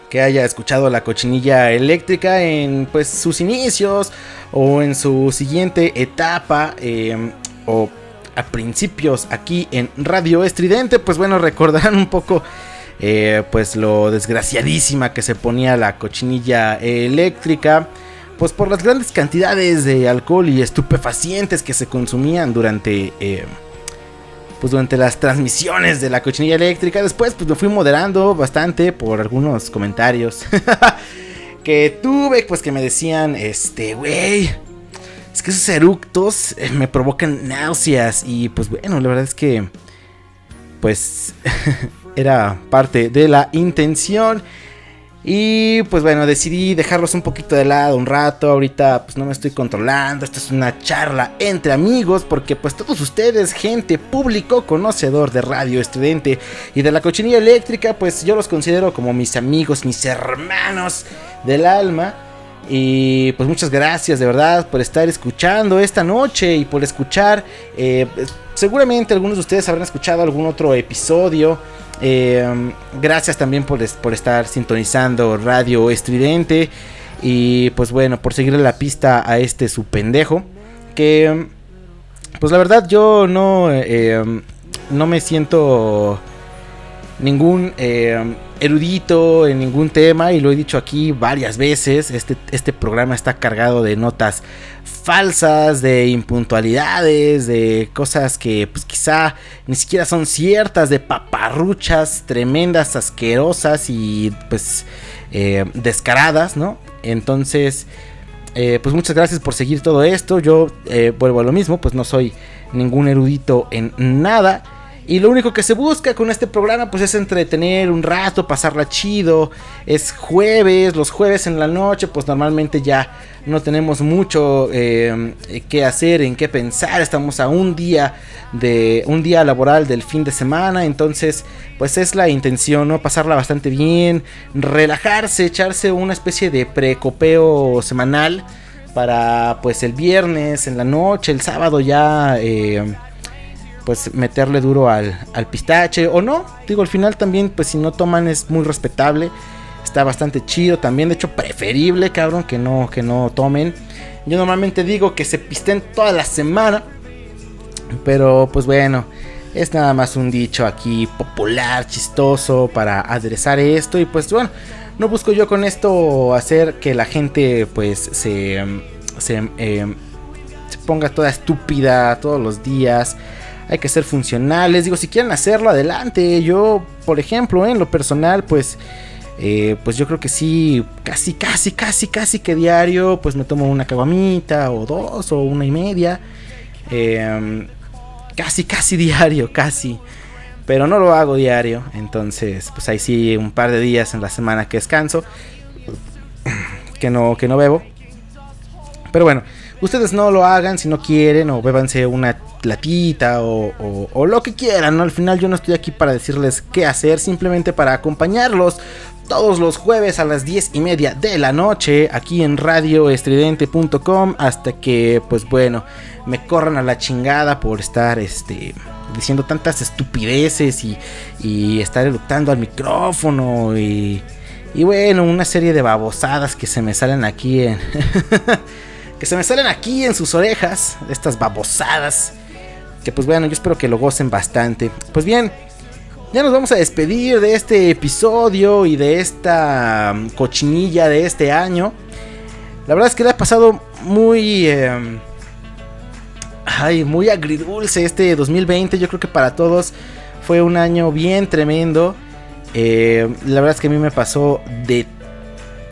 que haya escuchado la cochinilla eléctrica en pues sus inicios o en su siguiente etapa eh, o a principios aquí en Radio Estridente, pues bueno, recordarán un poco eh, pues lo desgraciadísima que se ponía la cochinilla eléctrica, pues por las grandes cantidades de alcohol y estupefacientes que se consumían durante eh, pues durante las transmisiones de la cochinilla eléctrica. Después pues me fui moderando bastante por algunos comentarios que tuve, pues que me decían, este, güey, es que esos eructos eh, me provocan náuseas y pues bueno, la verdad es que pues era parte de la intención. Y pues bueno, decidí dejarlos un poquito de lado un rato. Ahorita pues no me estoy controlando. Esto es una charla entre amigos. Porque pues todos ustedes, gente, público, conocedor de Radio Estudiante y de la cochinilla eléctrica, pues yo los considero como mis amigos, mis hermanos del alma. Y pues muchas gracias de verdad por estar escuchando esta noche y por escuchar. eh, seguramente algunos de ustedes habrán escuchado algún otro episodio. Eh, gracias también por, por estar sintonizando Radio Estridente. Y pues bueno, por seguirle la pista a este su pendejo. Que pues la verdad yo no, eh, no me siento ningún eh, erudito en ningún tema y lo he dicho aquí varias veces, este, este programa está cargado de notas falsas, de impuntualidades, de cosas que pues quizá ni siquiera son ciertas, de paparruchas tremendas, asquerosas y pues eh, descaradas, ¿no? Entonces... Eh, pues muchas gracias por seguir todo esto. Yo eh, vuelvo a lo mismo, pues no soy ningún erudito en nada. Y lo único que se busca con este programa pues es entretener un rato, pasarla chido. Es jueves, los jueves en la noche pues normalmente ya no tenemos mucho eh, que hacer, en qué pensar. Estamos a un día de un día laboral del fin de semana, entonces pues es la intención, ¿no? Pasarla bastante bien, relajarse, echarse una especie de precopeo semanal para pues el viernes en la noche, el sábado ya eh, pues meterle duro al, al pistache o no, digo al final también pues si no toman es muy respetable, está bastante chido también, de hecho preferible cabrón que no, que no tomen. Yo normalmente digo que se pisten toda la semana, pero pues bueno, es nada más un dicho aquí popular, chistoso para aderezar esto y pues bueno, no busco yo con esto hacer que la gente pues se, se, eh, se ponga toda estúpida todos los días. Hay que ser funcionales. Digo, si quieren hacerlo, adelante. Yo, por ejemplo, en lo personal, pues... eh, pues yo creo que sí, casi, casi, casi, casi que diario, pues me tomo una caguamita o dos o una y media. Eh, casi, casi diario, casi. Pero no lo hago diario. Entonces, pues ahí sí, un par de días en la semana que descanso. Que no, que no bebo. Pero bueno, Ustedes no lo hagan si no quieren o bébanse una o- o lo que quieran, ¿no? Al final yo no estoy aquí para decirles qué hacer, simplemente para acompañarlos todos los jueves a las 10 y media de la noche aquí en radioestridente.com hasta que, pues bueno, me corran a la chingada por estar, este, diciendo tantas estupideces y, y estar eructando al micrófono y, y bueno, una serie de babosadas que se me salen aquí en... que se me salen aquí en sus orejas, estas babosadas. Que pues bueno, yo espero que lo gocen bastante. Pues bien, ya nos vamos a despedir de este episodio y de esta mm, cochinilla de este año. La verdad es que le ha pasado muy... eh, ay, muy agridulce este 2020. Yo creo que para todos fue un año bien tremendo. Eh, la verdad es que a mí me pasó de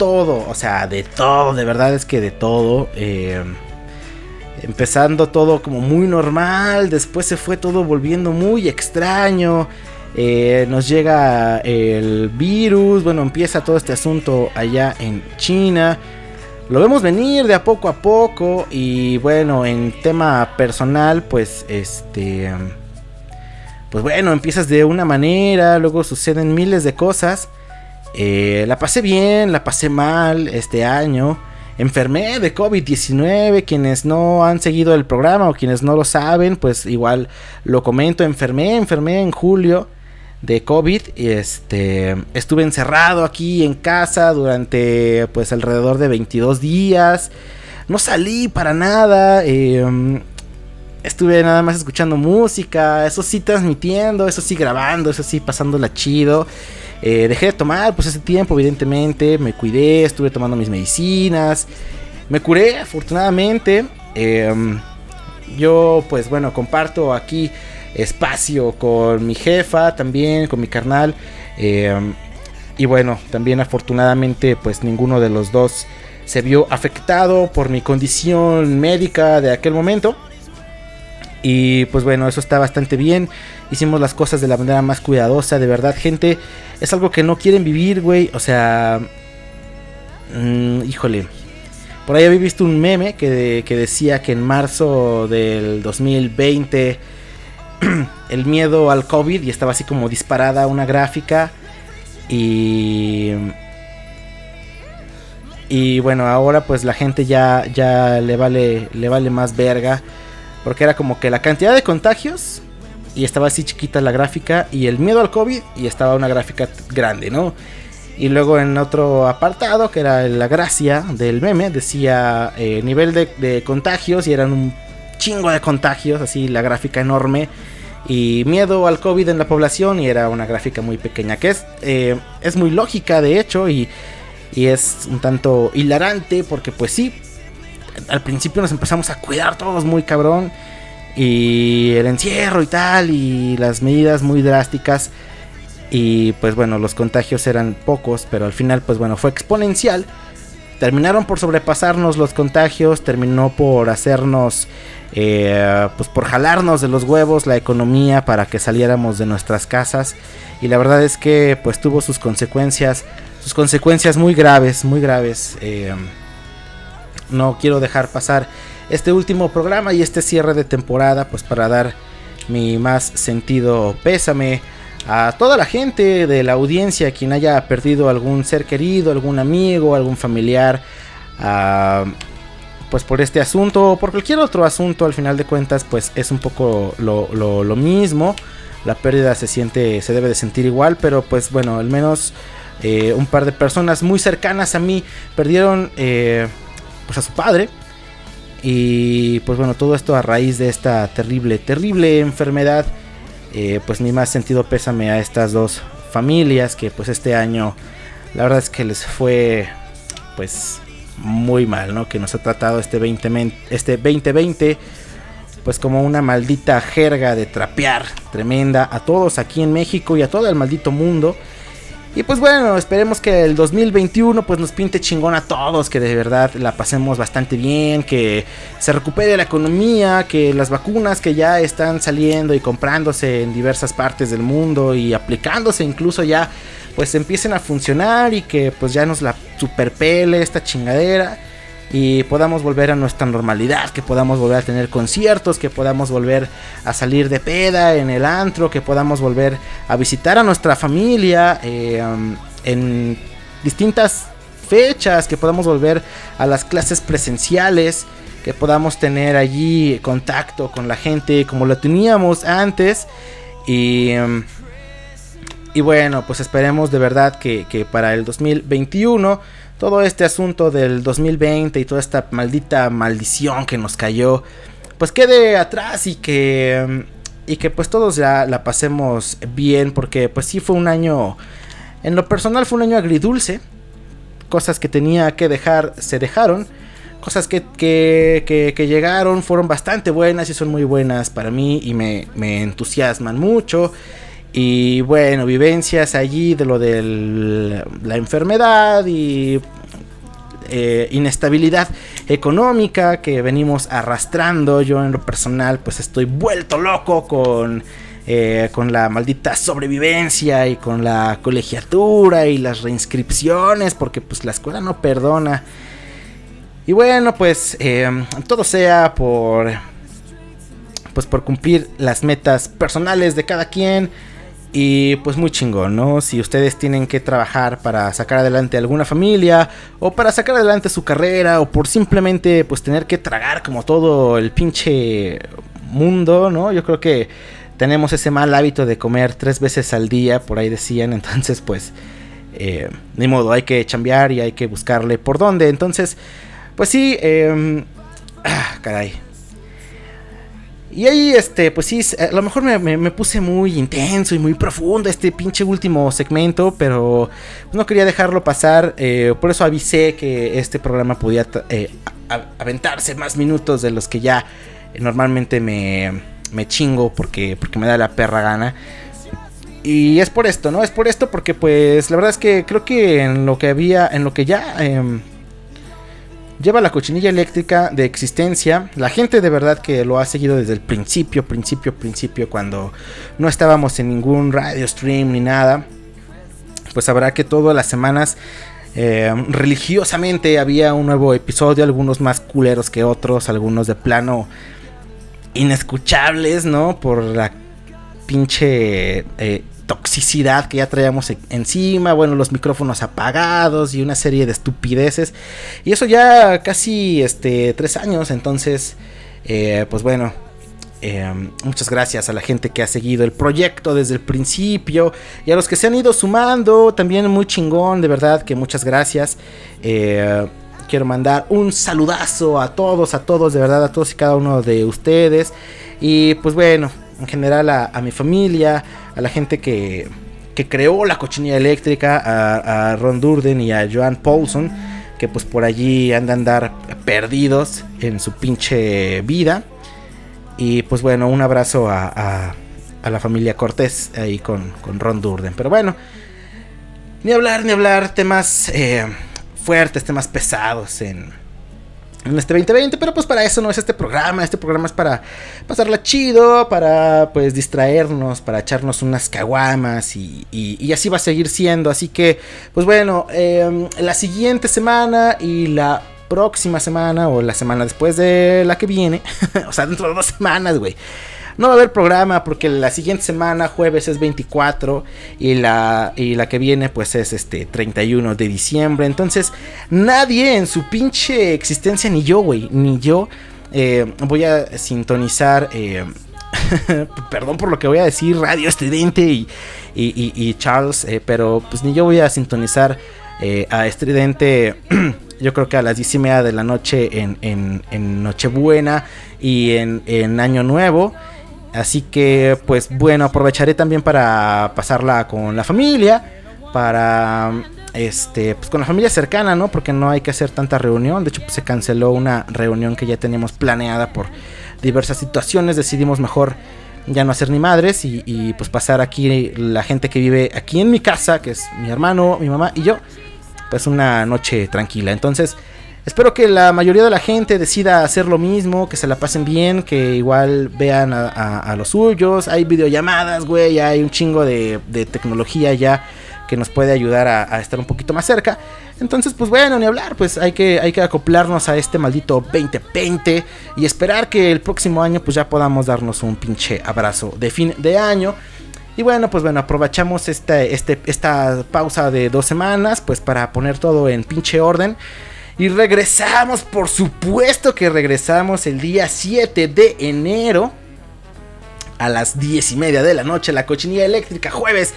todo, o sea, de todo, de verdad es que de todo. eh, empezando todo como muy normal, después se fue todo volviendo muy extraño. eh, nos llega el virus, bueno, empieza todo este asunto allá en China. Lo vemos venir de a poco a poco y bueno, en tema personal, pues este... Pues bueno, empiezas de una manera, luego suceden miles de cosas. Eh, la pasé bien, la pasé mal este año. Enfermé de COVID-19. Quienes no han seguido el programa o quienes no lo saben, pues igual lo comento. Enfermé, enfermé en julio de COVID. Este, estuve encerrado aquí en casa durante pues alrededor de 22 días. No salí para nada. eh, estuve nada más escuchando música, eso sí transmitiendo, eso sí grabando, eso sí pasándola chido. Eh, dejé de tomar pues ese tiempo, evidentemente, me cuidé, estuve tomando mis medicinas, me curé afortunadamente. Em, yo pues bueno, comparto aquí espacio con mi jefa también, con mi carnal. em, y bueno, también afortunadamente pues ninguno de los dos se vio afectado por mi condición médica de aquel momento. Y pues bueno, eso está bastante bien. Hicimos las cosas de la manera más cuidadosa, de verdad, gente. Es algo que no quieren vivir, güey. O sea, mm, híjole. Por ahí había visto un meme que, que decía que en marzo del 2020 el miedo al COVID y estaba así como disparada una gráfica. Y y bueno, ahora pues la gente ya, ya le vale, le vale más verga. Porque era como que la cantidad de contagios y estaba así chiquita la gráfica y el miedo al COVID y estaba una gráfica grande, ¿no? Y luego en otro apartado, que era la gracia del meme, decía eh, nivel de, de contagios y eran un chingo de contagios, así la gráfica enorme. Y miedo al COVID en la población y era una gráfica muy pequeña, que es, eh, es muy lógica de hecho y, y es un tanto hilarante porque pues sí, al principio nos empezamos a cuidar todos muy cabrón. Y el encierro y tal. Y las medidas muy drásticas. Y pues bueno, los contagios eran pocos. Pero al final pues bueno, fue exponencial. Terminaron por sobrepasarnos los contagios. Terminó por hacernos... eh, pues por jalarnos de los huevos la economía para que saliéramos de nuestras casas. Y la verdad es que pues tuvo sus consecuencias. Sus consecuencias muy graves, muy graves. eh, no quiero dejar pasar este último programa y este cierre de temporada pues para dar mi más sentido pésame a toda la gente de la audiencia quien haya perdido algún ser querido, algún amigo, algún familiar ah, pues por este asunto o por cualquier otro asunto al final de cuentas pues es un poco lo, lo- lo mismo. La pérdida se siente se debe de sentir igual pero pues bueno al menos eh, un par de personas muy cercanas a mí perdieron eh, pues a su padre. Y pues bueno, todo esto a raíz de esta terrible, terrible enfermedad. Eh, pues mi más sentido pésame a estas dos familias que pues este año la verdad es que les fue pues muy mal, ¿no? Que nos ha tratado este 20, este 2020 pues como una maldita jerga de trapear tremenda a todos aquí en México y a todo el maldito mundo. Y pues bueno, esperemos que el 2021 pues nos pinte chingón a todos, que de verdad la pasemos bastante bien, que se recupere la economía, que las vacunas que ya están saliendo y comprándose en diversas partes del mundo y aplicándose incluso ya pues empiecen a funcionar y que pues ya nos la superpele esta chingadera. Y podamos volver a nuestra normalidad, que podamos volver a tener conciertos, que podamos volver a salir de peda en el antro, que podamos volver a visitar a nuestra familia eh, um, en distintas fechas, que podamos volver a las clases presenciales, que podamos tener allí contacto con la gente como lo teníamos antes. Y... um, y bueno, pues esperemos de verdad que, que, para el 2021 todo este asunto del 2020 y toda esta maldita maldición que nos cayó, pues quede atrás y que, y que pues todos ya la pasemos bien, porque pues sí fue un año, en lo personal fue un año agridulce, cosas que tenía que dejar se dejaron. Cosas que, que, que, que llegaron fueron bastante buenas y son muy buenas para mí y me, me entusiasman mucho. Y bueno, vivencias allí de lo de la enfermedad y eh, inestabilidad económica que venimos arrastrando. Yo en lo personal pues estoy vuelto loco con, eh, con la maldita sobrevivencia y con la colegiatura y las reinscripciones porque pues la escuela no perdona. Y bueno, pues eh, todo sea por pues por cumplir las metas personales de cada quien y pues muy chingón, ¿no? Si ustedes tienen que trabajar para sacar adelante alguna familia o para sacar adelante su carrera o por simplemente pues tener que tragar como todo el pinche mundo, ¿no? Yo creo que tenemos ese mal hábito de comer tres veces al día, por ahí decían, entonces pues eh, ni modo, hay que chambear y hay que buscarle por dónde. Entonces, pues sí, eh, ah, caray, y ahí, este, pues sí, a lo mejor me, me, puse muy intenso y muy profundo este pinche último segmento, pero no quería dejarlo pasar, eh, por eso avisé que este programa podía eh, aventarse más minutos de los que ya normalmente me, me chingo porque, porque me da la perra gana. Y es por esto, ¿no? Es por esto porque pues la verdad es que creo que en lo que había, en lo que ya... Eh, lleva la cochinilla eléctrica de existencia. La gente de verdad que lo ha seguido desde el principio, principio, principio, cuando no estábamos en ningún radio stream ni nada. Pues sabrá que todas las semanas eh, religiosamente había un nuevo episodio, algunos más culeros que otros, algunos de plano inescuchables, ¿no? Por la pinche eh, toxicidad que ya traíamos encima, bueno, los micrófonos apagados y una serie de estupideces. Y eso ya casi este, tres años, entonces, eh, pues bueno, eh, muchas gracias a la gente que ha seguido el proyecto desde el principio y a los que se han ido sumando, también muy chingón, de verdad que muchas gracias. Eh, quiero mandar un saludazo a todos, a todos, de verdad, a todos y cada uno de ustedes. Y pues bueno, en general a, mi familia, a la gente que, que creó la cochinilla eléctrica, a, a, Ron Durden y a Joan Paulson, que pues por allí andan andar perdidos en su pinche vida. Y pues bueno, un abrazo a, a, a la familia Cortés ahí con, con, Ron Durden. Pero bueno, ni hablar, ni hablar, temas eh, fuertes, temas pesados en, en este 2020, pero pues para eso no es este programa, este programa es para pasarla chido, para pues distraernos, para echarnos unas caguamas y, y, así va a seguir siendo, así que pues bueno, eh, la siguiente semana y la próxima semana o la semana después de la que viene, o sea, dentro de dos semanas, güey. No va a haber programa porque la siguiente semana, jueves, es 24 y la, y la que viene pues es este 31 de diciembre. Entonces nadie en su pinche existencia, ni yo, güey, ni yo, eh, voy a sintonizar... Eh, perdón por lo que voy a decir, Radio Estridente y, y, y, Charles, eh, pero pues ni yo voy a sintonizar eh, a Estridente. yo creo que a las 10 y media de la noche en, en, en Nochebuena y en, en Año Nuevo. Así que, pues bueno, aprovecharé también para pasarla con la familia. Para, este, pues con la familia cercana, ¿no? Porque no hay que hacer tanta reunión. De hecho, pues se canceló una reunión que ya teníamos planeada por diversas situaciones. Decidimos mejor ya no hacer ni madres y, y pues pasar aquí la gente que vive aquí en mi casa, que es mi hermano, mi mamá y yo. Pues una noche tranquila. Entonces, Espero que la mayoría de la gente decida hacer lo mismo, que se la pasen bien, que igual vean a, a, los suyos. Hay videollamadas, güey, hay un chingo de, tecnología ya que nos puede ayudar a, a estar un poquito más cerca. Entonces, pues bueno, ni hablar, pues hay que, hay que acoplarnos a este maldito 2020 y esperar que el próximo año pues ya podamos darnos un pinche abrazo de fin de año. Y bueno, pues bueno, aprovechamos esta, este, esta pausa de dos semanas pues para poner todo en pinche orden. Y regresamos, por supuesto que regresamos el día 7 de enero a las 10 y media de la noche, la cochinilla eléctrica, jueves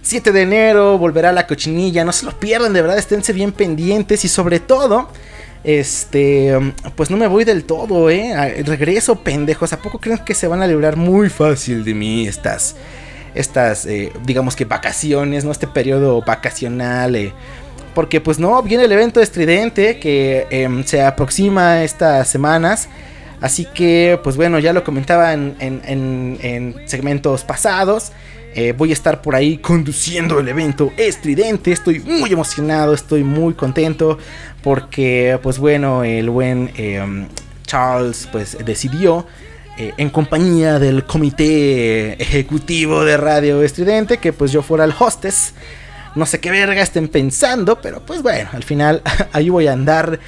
7 de enero, volverá la cochinilla, no se lo pierdan, de verdad, esténse bien pendientes y sobre todo, este, pues no me voy del todo, eh, regreso pendejos, ¿a poco creen que se van a librar muy fácil de mí estas, estas, eh, digamos que vacaciones, ¿no? Este periodo vacacional, eh, porque pues no, viene el evento estridente que em, se aproxima estas semanas. Así que, pues bueno, ya lo comentaba en, en- en- en segmentos pasados. Eh, voy a estar por ahí conduciendo el evento estridente. Estoy muy emocionado, estoy muy contento. Porque, pues bueno, el buen em, Charles pues decidió eh, en compañía del comité ejecutivo de Radio Estridente que pues yo fuera el hostess. No sé qué verga estén pensando, pero pues bueno, al final ahí voy a andar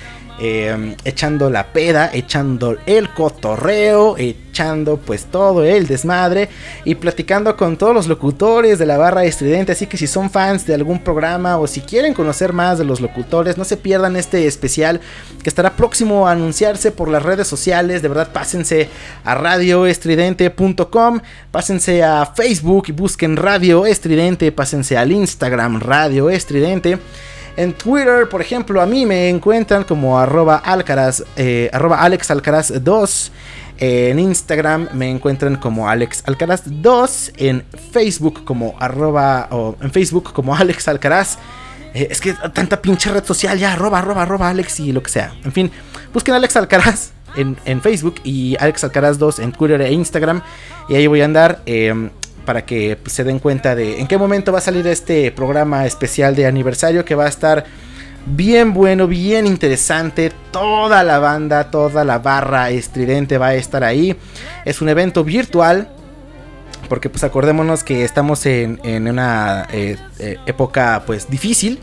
eh, echando la peda, echando el cotorreo, echando pues todo el desmadre y platicando con todos los locutores de la barra estridente. Así que si son fans de algún programa o si quieren conocer más de los locutores, no se pierdan este especial que estará próximo a anunciarse por las redes sociales. De verdad, pásense a radioestridente.com, pásense a Facebook y busquen Radio Estridente, pásense al Instagram Radio Estridente. En Twitter, por ejemplo, a mí me encuentran como arroba, alcaraz, eh, arroba Alex Alcaraz 2. En Instagram me encuentran como Alex Alcaraz 2. En Facebook como arroba, o en Facebook como Alex Alcaraz. Eh, es que tanta pinche red social ya, arroba, arroba, arroba Alex y lo que sea. En fin, busquen Alex Alcaraz en, en Facebook y Alex Alcaraz 2 en Twitter e Instagram. Y ahí voy a andar. eh, para que se den cuenta de en qué momento va a salir este programa especial de aniversario que va a estar bien bueno, bien interesante. Toda la banda, toda la barra estridente va a estar ahí. Es un evento virtual. Porque pues acordémonos que estamos en, en una eh, eh, época pues difícil.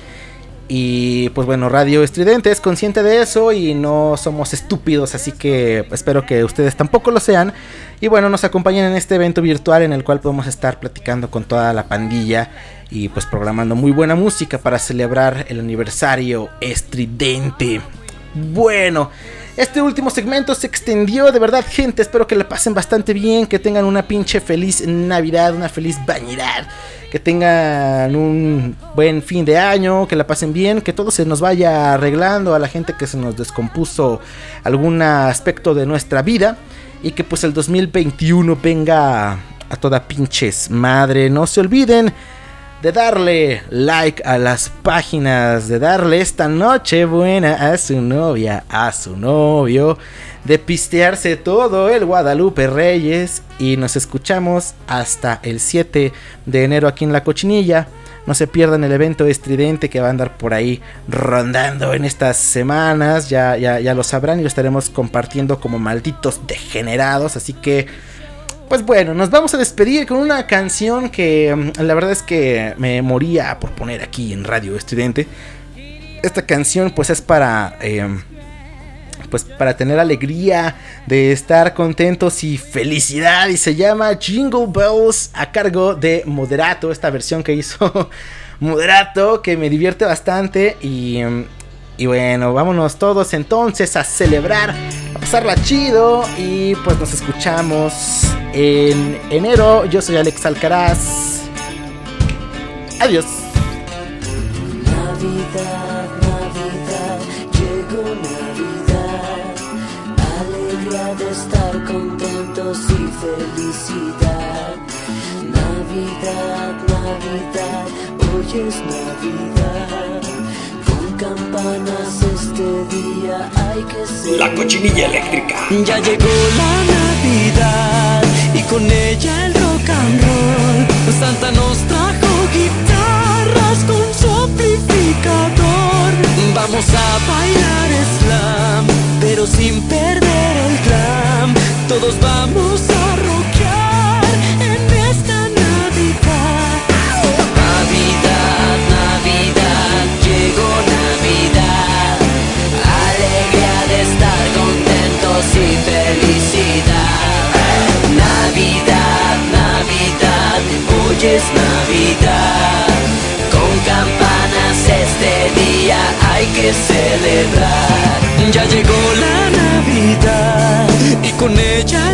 Y pues bueno, Radio Estridente es consciente de eso y no somos estúpidos, así que espero que ustedes tampoco lo sean. Y bueno, nos acompañen en este evento virtual en el cual podemos estar platicando con toda la pandilla y pues programando muy buena música para celebrar el aniversario estridente. Bueno, este último segmento se extendió, de verdad gente, espero que la pasen bastante bien, que tengan una pinche feliz Navidad, una feliz bañidad, que tengan un buen fin de año, que la pasen bien, que todo se nos vaya arreglando a la gente que se nos descompuso algún aspecto de nuestra vida y que pues el 2021 venga a toda pinches madre, no se olviden de darle like a las páginas, de darle esta noche buena a su novia, a su novio, de pistearse todo el Guadalupe Reyes y nos escuchamos hasta el 7 de enero aquí en La Cochinilla. No se pierdan el evento estridente que va a andar por ahí rondando en estas semanas. Ya, ya, ya lo sabrán y lo estaremos compartiendo como malditos degenerados. Así que pues bueno, nos vamos a despedir con una canción que mm, la verdad es que me moría por poner aquí en Radio Estudiante. Esta canción pues es para... eh, pues para tener alegría de estar contentos y felicidad y se llama Jingle Bells a cargo de Moderato, esta versión que hizo Moderato que me divierte bastante y, mm, y bueno, vámonos todos entonces a celebrar, a pasarla chido y pues nos escuchamos en enero. Yo soy Alex Alcaraz. Adiós. Navidad, Navidad, llegó Navidad, alegría de estar contentos y felicidad. Navidad, Navidad, hoy es Navidad, este día hay que ser. La cochinilla eléctrica. Ya llegó la Navidad y con ella el rock and roll. Santa nos trajo guitarras con su amplificador. Vamos a bailar slam, pero sin perder el glam. Todos vamos a rockear es Navidad. Con campanas este día hay que celebrar. Ya llegó la Navidad y con ella